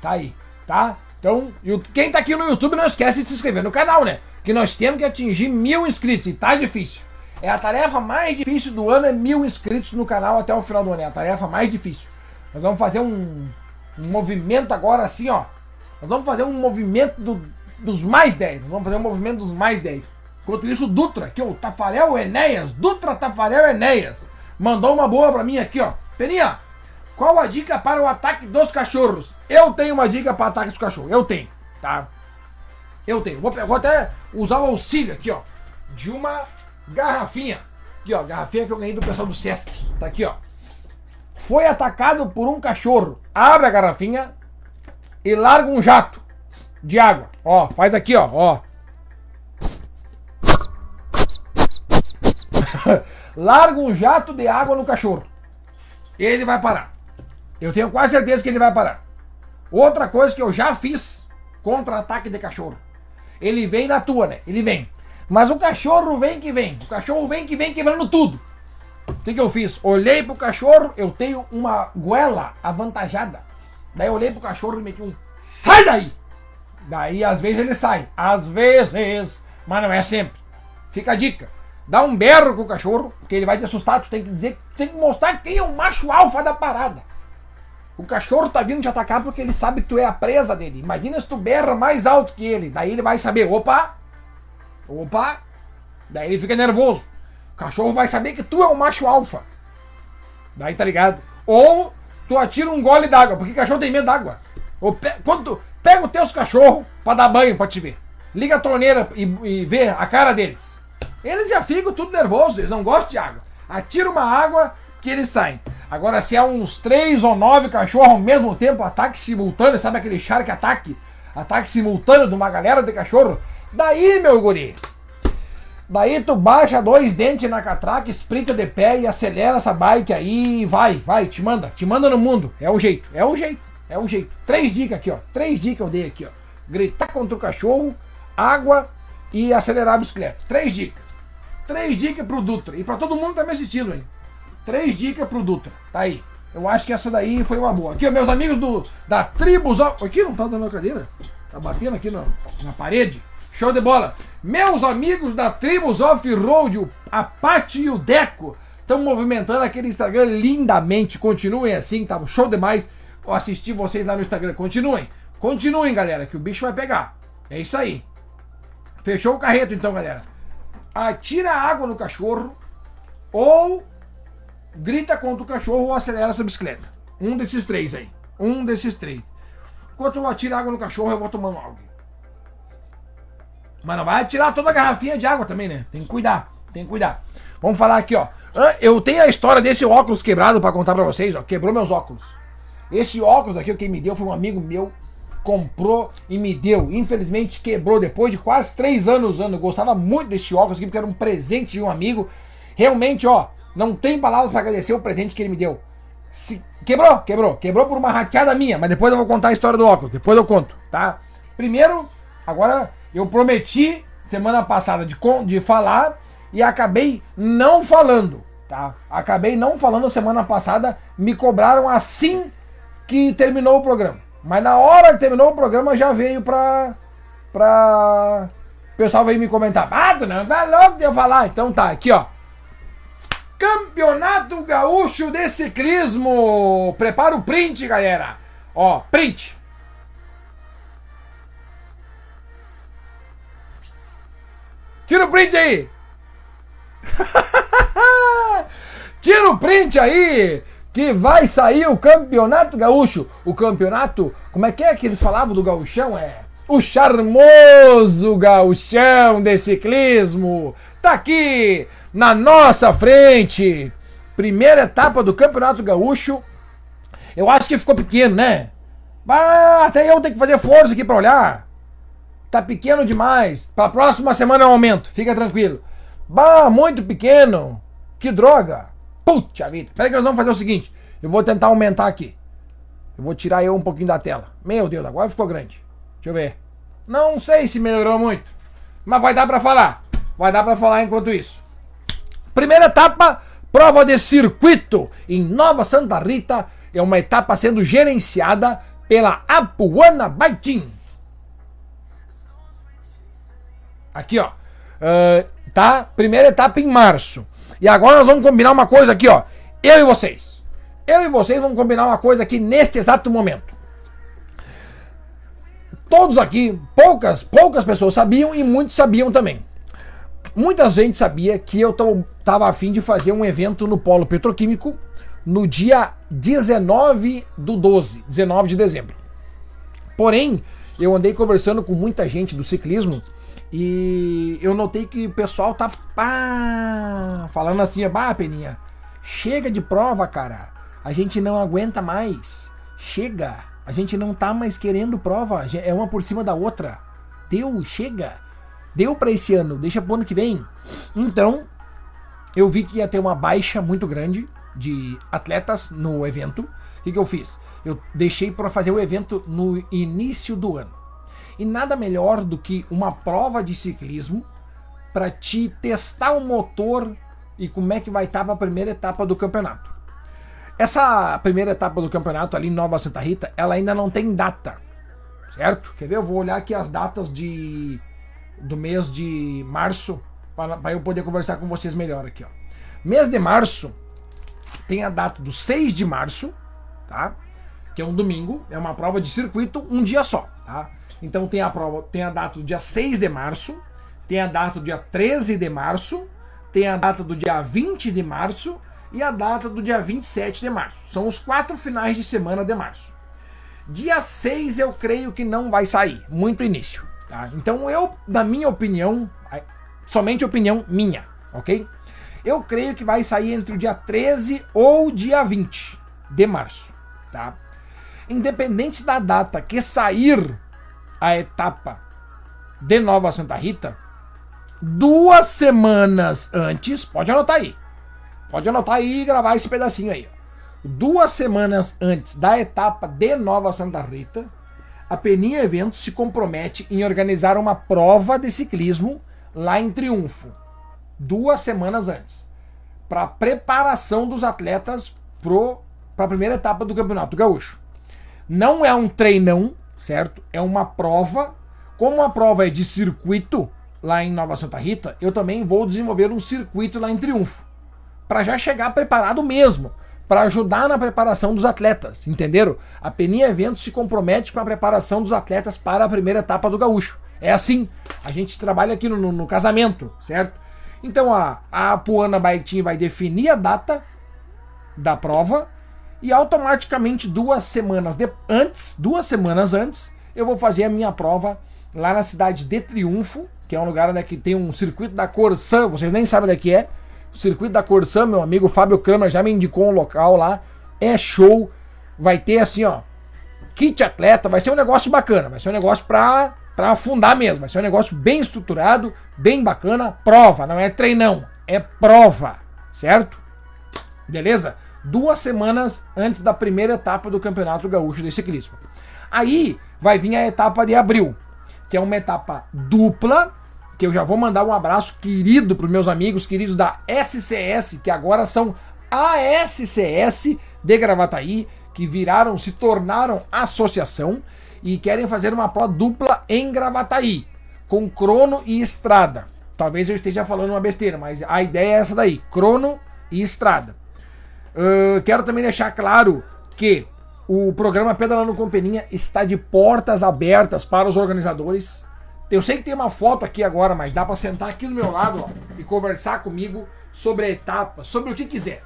Tá aí, tá? Então, quem tá aqui no YouTube não esquece de se inscrever no canal, né? Que nós temos que atingir mil inscritos e tá difícil. É a tarefa mais difícil do ano é mil inscritos no canal até o final do ano. É a tarefa mais difícil. Nós vamos fazer um, um movimento agora assim, ó. Nós vamos fazer um movimento do, dos mais 10. Nós vamos fazer um movimento dos mais 10. Enquanto isso, Dutra, aqui, o Tafarel Enéas, Dutra Tafarel Enéas, mandou uma boa pra mim aqui, ó. Peninha, qual a dica para o ataque dos cachorros? Eu tenho uma dica para ataque dos cachorros. Eu tenho, tá? Eu tenho. Vou, vou até usar o auxílio aqui, ó. De uma garrafinha. Aqui, ó. Garrafinha que eu ganhei do pessoal do Sesc. Tá aqui, ó. Foi atacado por um cachorro. Abre a garrafinha e larga um jato de água. Ó, faz aqui, ó. Ó. larga um jato de água no cachorro. Ele vai parar. Eu tenho quase certeza que ele vai parar. Outra coisa que eu já fiz contra ataque de cachorro. Ele vem na tua, né? Ele vem. Mas o cachorro vem que vem. O cachorro vem que vem quebrando tudo. O que, que eu fiz? Olhei pro cachorro, eu tenho uma goela avantajada. Daí eu olhei pro cachorro e meti um. Sai daí! Daí às vezes ele sai. Às vezes. Mas não é sempre. Fica a dica. Dá um berro com o cachorro, porque ele vai te assustar. Tu tem que dizer, tem que mostrar quem é o macho alfa da parada. O cachorro tá vindo te atacar porque ele sabe que tu é a presa dele. Imagina se tu berra mais alto que ele. Daí ele vai saber, opa, opa. Daí ele fica nervoso. O cachorro vai saber que tu é o macho alfa. Daí tá ligado? Ou tu atira um gole d'água, porque cachorro tem medo d'água. Pe... quando tu pega os teus cachorros pra dar banho, pra te ver. Liga a torneira e, e vê a cara deles. Eles já ficam tudo nervosos, eles não gostam de água. Atira uma água que eles saem. Agora, se é uns três ou nove cachorros ao mesmo tempo, ataque simultâneo, sabe aquele shark ataque? Ataque simultâneo de uma galera de cachorro? Daí, meu guri, daí tu baixa dois dentes na catraca, esprita de pé e acelera essa bike aí, vai, vai, te manda, te manda no mundo. É o jeito, é o jeito, é o jeito. Três dicas aqui, ó, três dicas eu dei aqui, ó. Gritar contra o cachorro, água e acelerar a bicicleta. Três dicas. Três dicas pro Dutra. E pra todo mundo tá me assistindo, hein? Três dicas pro Dutra. Tá aí. Eu acho que essa daí foi uma boa. Aqui, meus amigos do, da Tribus. Aqui não tá dando a cadeira? Tá batendo aqui na, na parede. Show de bola. Meus amigos da Tribus Off-Road, a Paty e o Deco, estão movimentando aquele Instagram lindamente. Continuem assim, tá show demais. Vou assistir vocês lá no Instagram. Continuem. Continuem, galera, que o bicho vai pegar. É isso aí. Fechou o carreto então, galera atira água no cachorro ou grita contra o cachorro ou acelera essa bicicleta. Um desses três aí. Um desses três. Enquanto eu atiro água no cachorro, eu vou tomando água. Mas não vai atirar toda a garrafinha de água também, né? Tem que cuidar. Tem que cuidar. Vamos falar aqui, ó. Eu tenho a história desse óculos quebrado para contar para vocês, ó. Quebrou meus óculos. Esse óculos aqui, quem me deu foi um amigo meu comprou e me deu. Infelizmente quebrou depois de quase três anos usando. Eu gostava muito desse óculos aqui porque era um presente de um amigo. Realmente, ó, não tem palavras para agradecer o presente que ele me deu. Se... Quebrou, quebrou. Quebrou por uma rateada minha, mas depois eu vou contar a história do óculos. Depois eu conto, tá? Primeiro, agora eu prometi semana passada de, de falar e acabei não falando, tá? Acabei não falando semana passada, me cobraram assim que terminou o programa. Mas na hora que terminou o programa já veio pra. pra. O pessoal veio me comentar. Ah, tu não vai logo de eu falar. Então tá, aqui ó. Campeonato Gaúcho de Ciclismo. Prepara o print, galera. Ó, print. Tira o print aí! Tira o print aí! Que vai sair o campeonato gaúcho. O campeonato, como é que é que eles falavam do gauchão? É o charmoso gauchão de ciclismo. Tá aqui na nossa frente. Primeira etapa do campeonato gaúcho. Eu acho que ficou pequeno, né? Ah, até eu tenho que fazer força aqui pra olhar. Tá pequeno demais. Pra próxima semana eu aumento. Fica tranquilo. Bah, muito pequeno. Que droga. Puta vida. Peraí que nós vamos fazer o seguinte. Eu vou tentar aumentar aqui. Eu vou tirar eu um pouquinho da tela. Meu Deus, agora ficou grande. Deixa eu ver. Não sei se melhorou muito. Mas vai dar pra falar. Vai dar pra falar enquanto isso. Primeira etapa, prova de circuito em Nova Santa Rita. É uma etapa sendo gerenciada pela Apuana Bike Aqui, ó. Uh, tá? Primeira etapa em março. E agora nós vamos combinar uma coisa aqui, ó. Eu e vocês. Eu e vocês vamos combinar uma coisa aqui neste exato momento. Todos aqui, poucas, poucas pessoas sabiam e muitos sabiam também. Muita gente sabia que eu tava afim de fazer um evento no Polo Petroquímico no dia 19 do 12, 19 de dezembro. Porém, eu andei conversando com muita gente do ciclismo e eu notei que o pessoal tá pá, falando assim, bah, Peninha, chega de prova, cara. A gente não aguenta mais. Chega. A gente não tá mais querendo prova. É uma por cima da outra. Deu, chega. Deu para esse ano, deixa pro ano que vem. Então, eu vi que ia ter uma baixa muito grande de atletas no evento. O que, que eu fiz? Eu deixei para fazer o evento no início do ano. E nada melhor do que uma prova de ciclismo para te testar o motor e como é que vai estar para a primeira etapa do campeonato. Essa primeira etapa do campeonato ali em Nova Santa Rita, ela ainda não tem data, certo? Quer ver? Eu vou olhar aqui as datas de do mês de março para eu poder conversar com vocês melhor aqui, ó. Mês de março tem a data do 6 de março, tá? Que é um domingo, é uma prova de circuito um dia só, tá? Então tem a prova, tem a data do dia 6 de março, tem a data do dia 13 de março, tem a data do dia 20 de março e a data do dia 27 de março. São os quatro finais de semana de março. Dia 6 eu creio que não vai sair, muito início. Tá? Então eu, na minha opinião, somente opinião minha, ok? Eu creio que vai sair entre o dia 13 ou dia 20 de março, tá? Independente da data que sair a etapa de Nova Santa Rita, duas semanas antes, pode anotar aí, pode anotar aí e gravar esse pedacinho aí. Duas semanas antes da etapa de Nova Santa Rita, a Peninha Eventos se compromete em organizar uma prova de ciclismo lá em Triunfo, duas semanas antes, para preparação dos atletas para a primeira etapa do Campeonato Gaúcho. Não é um treinão, certo? É uma prova. Como a prova é de circuito lá em Nova Santa Rita, eu também vou desenvolver um circuito lá em Triunfo. Para já chegar preparado mesmo. Para ajudar na preparação dos atletas, entenderam? A Peninha Eventos se compromete com a preparação dos atletas para a primeira etapa do Gaúcho. É assim. A gente trabalha aqui no, no, no casamento, certo? Então a, a Apuana Baitinho vai definir a data da prova e automaticamente duas semanas de, antes, duas semanas antes, eu vou fazer a minha prova lá na cidade de Triunfo, que é um lugar onde tem um circuito da Corsã, vocês nem sabem onde é que é. O circuito da Corsã, meu amigo Fábio Kramer já me indicou um local lá. É show. Vai ter assim, ó, kit atleta, vai ser um negócio bacana, vai ser um negócio pra, pra afundar mesmo, vai ser um negócio bem estruturado, bem bacana, prova, não é treinão, é prova, certo? Beleza? duas semanas antes da primeira etapa do Campeonato Gaúcho de Ciclismo. Aí vai vir a etapa de abril, que é uma etapa dupla, que eu já vou mandar um abraço querido para os meus amigos queridos da SCS, que agora são ASCS de Gravataí, que viraram, se tornaram associação e querem fazer uma prova dupla em Gravataí, com crono e estrada. Talvez eu esteja falando uma besteira, mas a ideia é essa daí: crono e estrada. Uh, quero também deixar claro que o programa Pedalando com Peninha está de portas abertas para os organizadores. Eu sei que tem uma foto aqui agora, mas dá para sentar aqui do meu lado ó, e conversar comigo sobre a etapa, sobre o que quiser.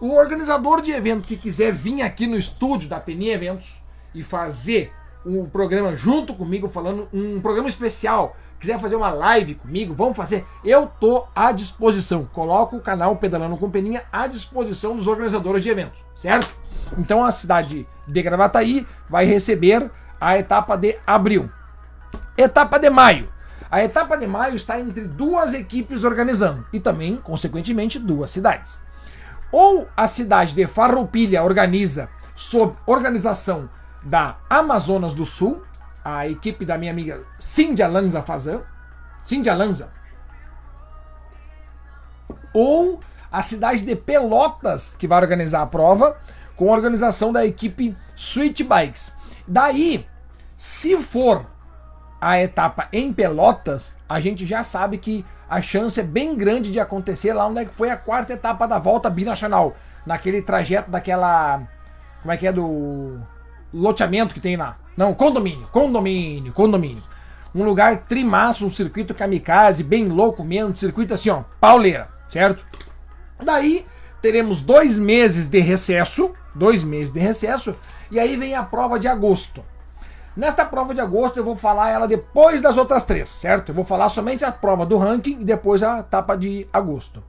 O organizador de evento que quiser vir aqui no estúdio da Peninha Eventos e fazer um programa junto comigo, falando um programa especial, quiser fazer uma live comigo, vamos fazer. Eu tô à disposição. Coloco o canal Pedalando com Peninha à disposição dos organizadores de eventos, certo? Então a cidade de Gravataí vai receber a etapa de abril. Etapa de maio. A etapa de maio está entre duas equipes organizando e também, consequentemente, duas cidades. Ou a cidade de Farroupilha organiza sob organização da Amazonas do Sul, a equipe da minha amiga Cindy Lanza Fazan, Cindy Lanza. Ou a cidade de Pelotas, que vai organizar a prova, com a organização da equipe Sweet Bikes. Daí, se for a etapa em Pelotas, a gente já sabe que a chance é bem grande de acontecer lá onde é foi a quarta etapa da volta binacional, naquele trajeto daquela como é que é do loteamento que tem lá. Não, condomínio, condomínio, condomínio. Um lugar trimaço, um circuito kamikaze, bem louco mesmo, circuito assim, ó, pauleira, certo? Daí teremos dois meses de recesso, dois meses de recesso, e aí vem a prova de agosto. Nesta prova de agosto eu vou falar ela depois das outras três, certo? Eu vou falar somente a prova do ranking e depois a etapa de agosto.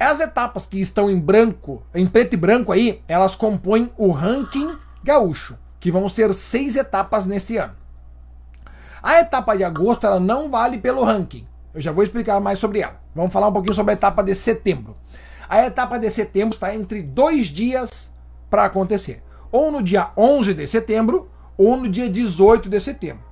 As etapas que estão em branco, em preto e branco aí, elas compõem o ranking gaúcho, que vão ser seis etapas neste ano. A etapa de agosto ela não vale pelo ranking. Eu já vou explicar mais sobre ela. Vamos falar um pouquinho sobre a etapa de setembro. A etapa de setembro está entre dois dias para acontecer. Ou no dia 11 de setembro ou no dia 18 de setembro.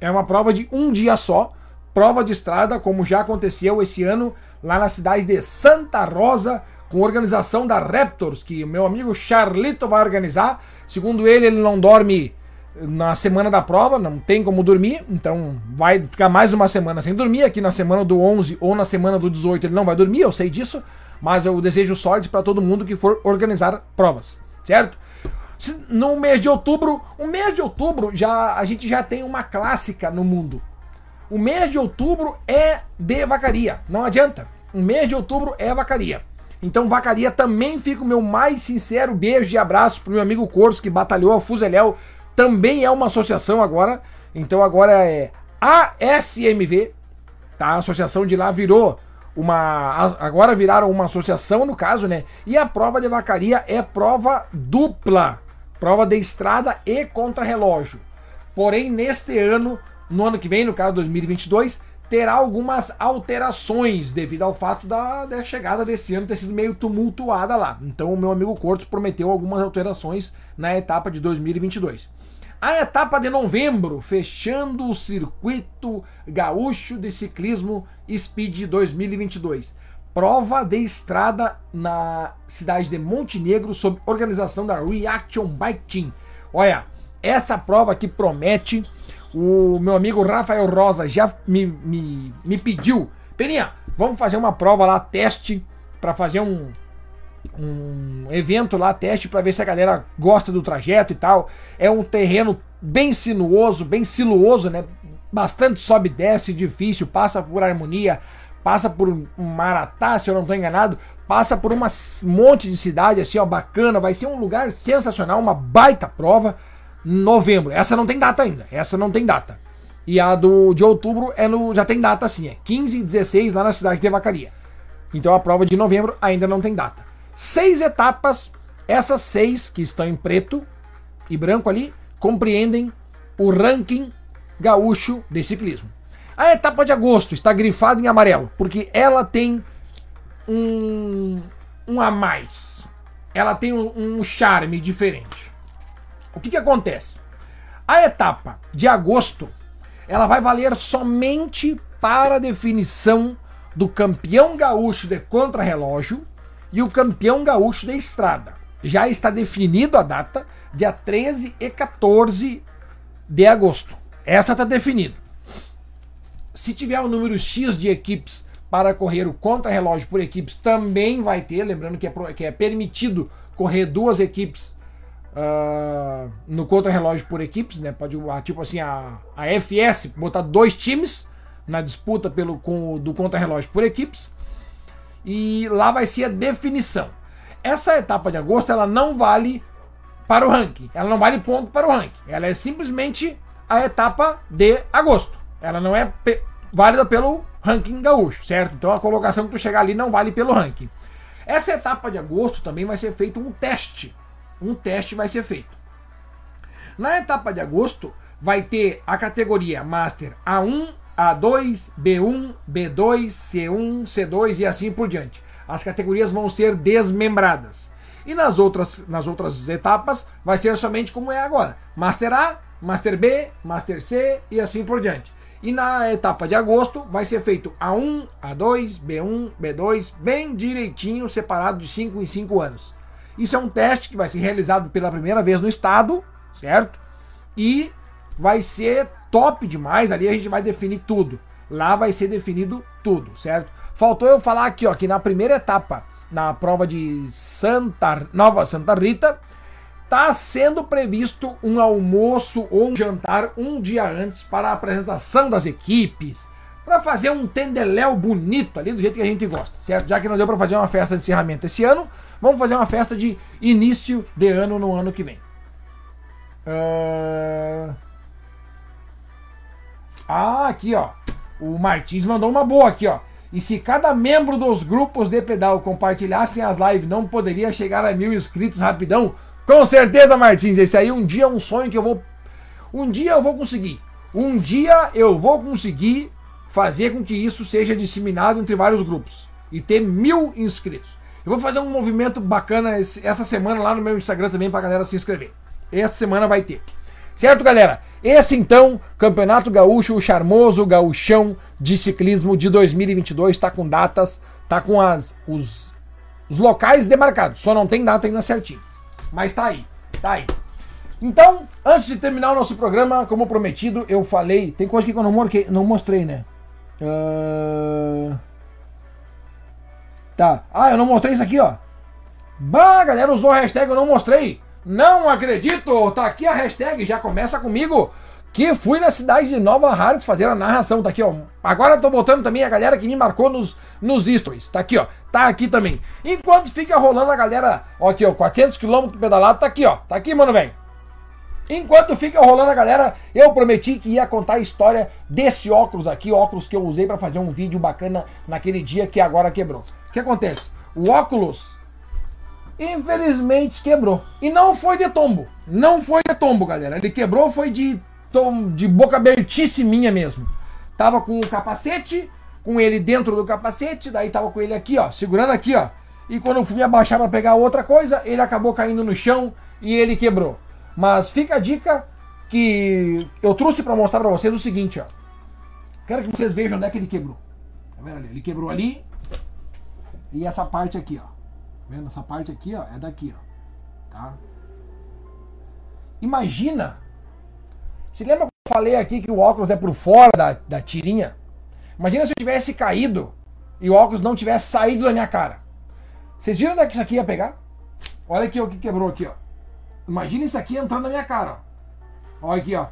É uma prova de um dia só, prova de estrada, como já aconteceu esse ano lá na cidade de Santa Rosa, com organização da Raptors, que meu amigo Charlito vai organizar. Segundo ele, ele não dorme na semana da prova, não tem como dormir, então vai ficar mais uma semana sem dormir. Aqui na semana do 11 ou na semana do 18 ele não vai dormir, eu sei disso, mas eu desejo sorte para todo mundo que for organizar provas, certo? No mês de outubro, o mês de outubro já a gente já tem uma clássica no mundo. O mês de outubro é de vacaria, não adianta. O mês de outubro é vacaria. Então, vacaria também fica o meu mais sincero beijo e abraço pro meu amigo Corso que batalhou a Fuzeléu. Também é uma associação agora. Então, agora é ASMV, tá? A associação de lá virou uma. Agora viraram uma associação, no caso, né? E a prova de vacaria é prova dupla prova de estrada e contrarrelógio. Porém, neste ano, no ano que vem, no caso 2022, terá algumas alterações devido ao fato da, da, chegada desse ano ter sido meio tumultuada lá. Então, o meu amigo Cortes prometeu algumas alterações na etapa de 2022. A etapa de novembro, fechando o circuito gaúcho de ciclismo Speed 2022 prova de estrada na cidade de Montenegro sob organização da Reaction Bike Team. Olha, essa prova que promete, o meu amigo Rafael Rosa já me, me, me pediu, Peninha, vamos fazer uma prova lá, teste, para fazer um, um evento lá, teste, para ver se a galera gosta do trajeto e tal. É um terreno bem sinuoso, bem sinuoso, né? Bastante sobe e desce, difícil, passa por harmonia, passa por Maratá, se eu não estou enganado, passa por um monte de cidade assim, ó, bacana, vai ser um lugar sensacional, uma baita prova, novembro. Essa não tem data ainda, essa não tem data. E a do de outubro é no, já tem data sim, é 15 e 16 lá na cidade de Vacaria. Então a prova de novembro ainda não tem data. Seis etapas, essas seis que estão em preto e branco ali, compreendem o ranking gaúcho de ciclismo. A etapa de agosto está grifada em amarelo, porque ela tem um, um a mais. Ela tem um, um charme diferente. O que, que acontece? A etapa de agosto ela vai valer somente para a definição do campeão gaúcho de contrarrelógio e o campeão gaúcho de estrada. Já está definido a data, dia 13 e 14 de agosto. Essa está definida. Se tiver o um número X de equipes para correr o contra-relógio por equipes, também vai ter. Lembrando que é, que é permitido correr duas equipes uh, no contra-relógio por equipes, né? Pode, tipo assim, a, a FS botar dois times na disputa pelo, com, do contra-relógio por equipes. E lá vai ser a definição. Essa etapa de agosto ela não vale para o ranking. Ela não vale ponto para o ranking. Ela é simplesmente a etapa de agosto. Ela não é válida pelo ranking gaúcho, certo? Então a colocação que tu chegar ali não vale pelo ranking. Essa etapa de agosto também vai ser feito um teste. Um teste vai ser feito. Na etapa de agosto vai ter a categoria Master A1, A2, B1, B2, C1, C2 e assim por diante. As categorias vão ser desmembradas. E nas outras, nas outras etapas vai ser somente como é agora: Master A, Master B, Master C e assim por diante. E na etapa de agosto vai ser feito A1, A2, B1, B2, bem direitinho, separado de 5 em 5 anos. Isso é um teste que vai ser realizado pela primeira vez no estado, certo? E vai ser top demais, ali a gente vai definir tudo. Lá vai ser definido tudo, certo? Faltou eu falar aqui, ó, que na primeira etapa, na prova de Santa Nova Santa Rita, está sendo previsto um almoço ou um jantar um dia antes para a apresentação das equipes, para fazer um tendeléu bonito ali do jeito que a gente gosta, certo? Já que não deu para fazer uma festa de encerramento esse ano, vamos fazer uma festa de início de ano no ano que vem. Uh... Ah, aqui ó, o Martins mandou uma boa aqui ó. E se cada membro dos grupos de pedal compartilhassem as lives, não poderia chegar a mil inscritos rapidão? Com certeza, Martins, esse aí um dia é um sonho que eu vou. Um dia eu vou conseguir. Um dia eu vou conseguir fazer com que isso seja disseminado entre vários grupos e ter mil inscritos. Eu vou fazer um movimento bacana essa semana lá no meu Instagram também pra galera se inscrever. Essa semana vai ter. Certo, galera? Esse então, Campeonato Gaúcho, o charmoso gauchão de ciclismo de 2022, está com datas, tá com as, os, os locais demarcados, só não tem data ainda certinho. Mas tá aí, tá aí. Então, antes de terminar o nosso programa, como prometido, eu falei. Tem coisa que eu não, não mostrei né? Uh... Tá. Ah, eu não mostrei isso aqui, ó. Bah, galera usou a hashtag eu não mostrei. Não acredito! Tá aqui a hashtag, já começa comigo. Que fui na cidade de Nova Hartz fazer a narração. Tá aqui, ó. Agora tô botando também a galera que me marcou nos, nos stories. Tá aqui, ó. Tá aqui também. Enquanto fica rolando a galera, ó, aqui, ó, 400 km pedalado, tá aqui, ó. Tá aqui, mano, velho. Enquanto fica rolando a galera, eu prometi que ia contar a história desse óculos aqui, óculos que eu usei para fazer um vídeo bacana naquele dia que agora quebrou. O que acontece? O óculos infelizmente quebrou. E não foi de tombo. Não foi de tombo, galera. Ele quebrou foi de tom, de boca abertíssima mesmo. Tava com o capacete, com ele dentro do capacete, daí tava com ele aqui, ó, segurando aqui, ó. E quando eu fui abaixar para pegar outra coisa, ele acabou caindo no chão e ele quebrou. Mas fica a dica que eu trouxe para mostrar para vocês o seguinte, ó. Quero que vocês vejam onde é que ele quebrou. Tá vendo ali? Ele quebrou ali. E essa parte aqui, ó. Tá vendo? Essa parte aqui, ó, é daqui, ó. Tá? Imagina. Se lembra que eu falei aqui que o óculos é por fora da, da tirinha? Imagina se eu tivesse caído e o óculos não tivesse saído da minha cara. Vocês viram onde é que isso aqui ia pegar? Olha aqui o que quebrou aqui, ó. Imagina isso aqui entrando na minha cara, ó. Olha aqui, ó.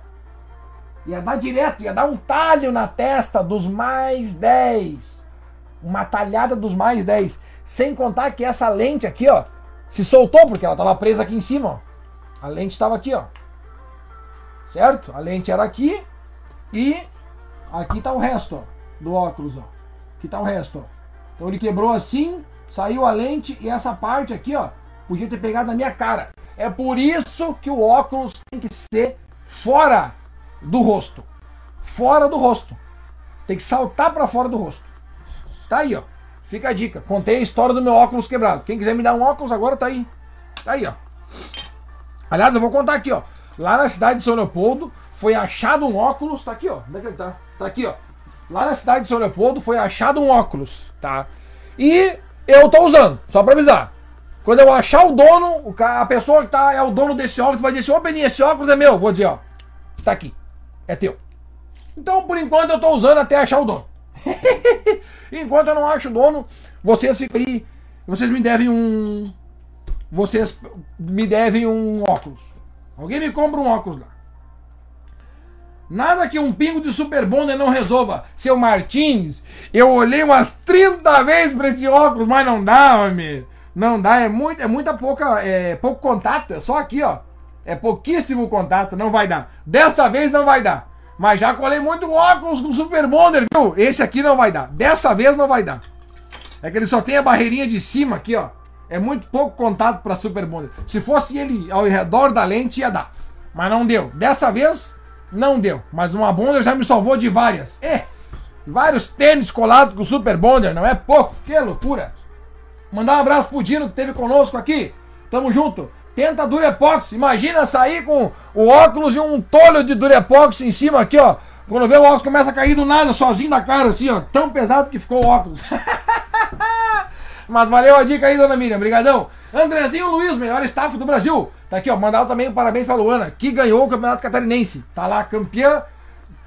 Ia dar direto, ia dar um talho na testa dos mais 10. Uma talhada dos mais 10. Sem contar que essa lente aqui, ó, se soltou porque ela estava presa aqui em cima, ó. A lente estava aqui, ó. Certo? A lente era aqui e aqui está o resto, ó do óculos, ó. Aqui tá o resto, ó. Então ele quebrou assim, saiu a lente e essa parte aqui, ó, podia ter pegado na minha cara. É por isso que o óculos tem que ser fora do rosto. Fora do rosto. Tem que saltar para fora do rosto. Tá aí, ó. Fica a dica. Contei a história do meu óculos quebrado. Quem quiser me dar um óculos agora tá aí. Tá aí, ó. Aliás, eu vou contar aqui, ó. Lá na cidade de São Leopoldo foi achado um óculos. Tá aqui, ó. Onde é que ele tá? Tá aqui, ó. Lá na cidade de São Leopoldo foi achado um óculos, tá? E eu tô usando, só pra avisar. Quando eu achar o dono, a pessoa que tá, é o dono desse óculos vai dizer assim, ô Beninho, esse óculos é meu. Vou dizer, ó, tá aqui, é teu. Então, por enquanto, eu tô usando até achar o dono. Enquanto eu não acho o dono, vocês ficam aí, vocês me devem um, vocês me devem um óculos. Alguém me compra um óculos lá. Nada que um pingo de Super Bonder não resolva. Seu Martins, eu olhei umas 30 vezes para esse óculos, mas não dá, homem. Não dá, é, muito, é muita pouca, é pouco contato, é só aqui, ó. É pouquíssimo contato, não vai dar. Dessa vez não vai dar. Mas já colei muito óculos com Super Bonder, viu? Esse aqui não vai dar. Dessa vez não vai dar. É que ele só tem a barreirinha de cima aqui, ó. É muito pouco contato para Super Bonder. Se fosse ele ao redor da lente, ia dar. Mas não deu. Dessa vez, não deu. Mas uma Bonder já me salvou de várias. É, vários tênis colados com Super Bonder, não é pouco. Que loucura. Mandar um abraço pro Dino que esteve conosco aqui. Tamo junto. Tenta Durepox. Imagina sair com o óculos e um tolho de Durepox em cima aqui, ó. Quando vê o óculos começa a cair do nada, sozinho na cara, assim, ó. Tão pesado que ficou o óculos. Mas valeu a dica aí, dona Miriam. Obrigadão. Andrezinho Luiz, melhor staff do Brasil. Tá aqui, ó. Mandar também um parabéns pra Luana, que ganhou o Campeonato Catarinense. Tá lá, campeã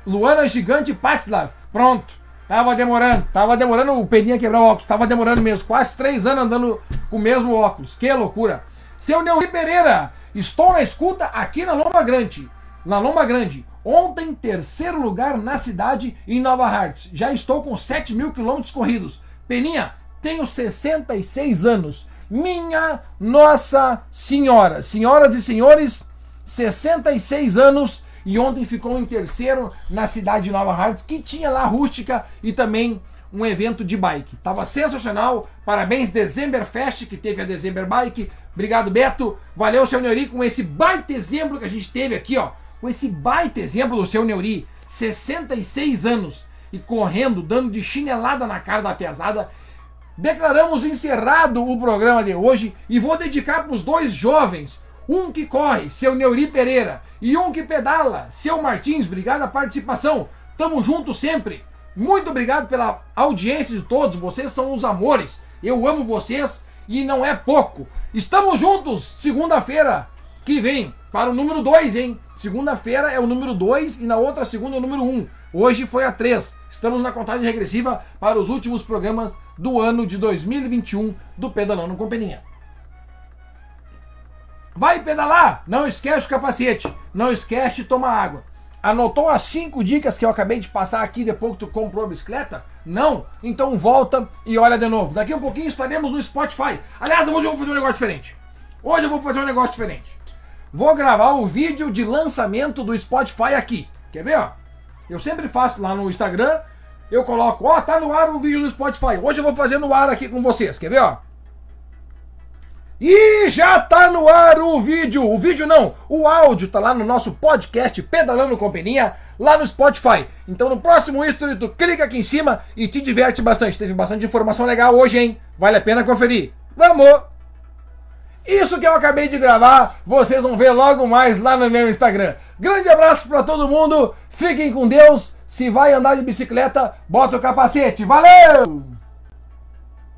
Luana Gigante Patslav. Pronto. Tava demorando, tava demorando o Pedinha quebrar o óculos, tava demorando mesmo. Quase três anos andando com o mesmo óculos. Que loucura. Seu Neuri Pereira, estou na escuta aqui na Lomba Grande. Na Lomba Grande. Ontem, terceiro lugar na cidade em Nova Hartz. Já estou com 7 mil quilômetros corridos. Peninha, tenho 66 anos. Minha Nossa Senhora. Senhoras e senhores, 66 anos e ontem ficou em terceiro na cidade de Nova Hartz, que tinha lá rústica e também um evento de bike. Tava sensacional. Parabéns December Fest que teve a December Bike. Obrigado Beto. Valeu seu Neuri com esse baita exemplo que a gente teve aqui, ó. Com esse baita exemplo do seu Neuri, 66 anos e correndo, dando de chinelada na cara da pesada. Declaramos encerrado o programa de hoje e vou dedicar para os dois jovens um que corre, seu Neuri Pereira, e um que pedala, seu Martins. Obrigado a participação. Tamo junto sempre. Muito obrigado pela audiência de todos. Vocês são os amores. Eu amo vocês e não é pouco. Estamos juntos segunda-feira que vem para o número 2, hein? Segunda-feira é o número 2 e na outra segunda é o número 1. Um. Hoje foi a 3. Estamos na contagem regressiva para os últimos programas do ano de 2021 do Pedalando com Peninha. Vai pedalar? Não esquece o capacete. Não esquece de tomar água. Anotou as cinco dicas que eu acabei de passar aqui depois que tu comprou a bicicleta? Não? Então volta e olha de novo. Daqui a um pouquinho estaremos no Spotify. Aliás, hoje eu vou fazer um negócio diferente. Hoje eu vou fazer um negócio diferente. Vou gravar o vídeo de lançamento do Spotify aqui. Quer ver, ó? Eu sempre faço lá no Instagram. Eu coloco, ó, tá no ar o vídeo do Spotify. Hoje eu vou fazer no ar aqui com vocês. Quer ver, ó? E já tá no ar o vídeo, o vídeo não, o áudio tá lá no nosso podcast Pedalando com Peninha, lá no Spotify. Então no próximo history tu clica aqui em cima e te diverte bastante. Teve bastante informação legal hoje, hein? Vale a pena conferir. Vamos! Isso que eu acabei de gravar, vocês vão ver logo mais lá no meu Instagram. Grande abraço para todo mundo, fiquem com Deus. Se vai andar de bicicleta, bota o capacete. Valeu!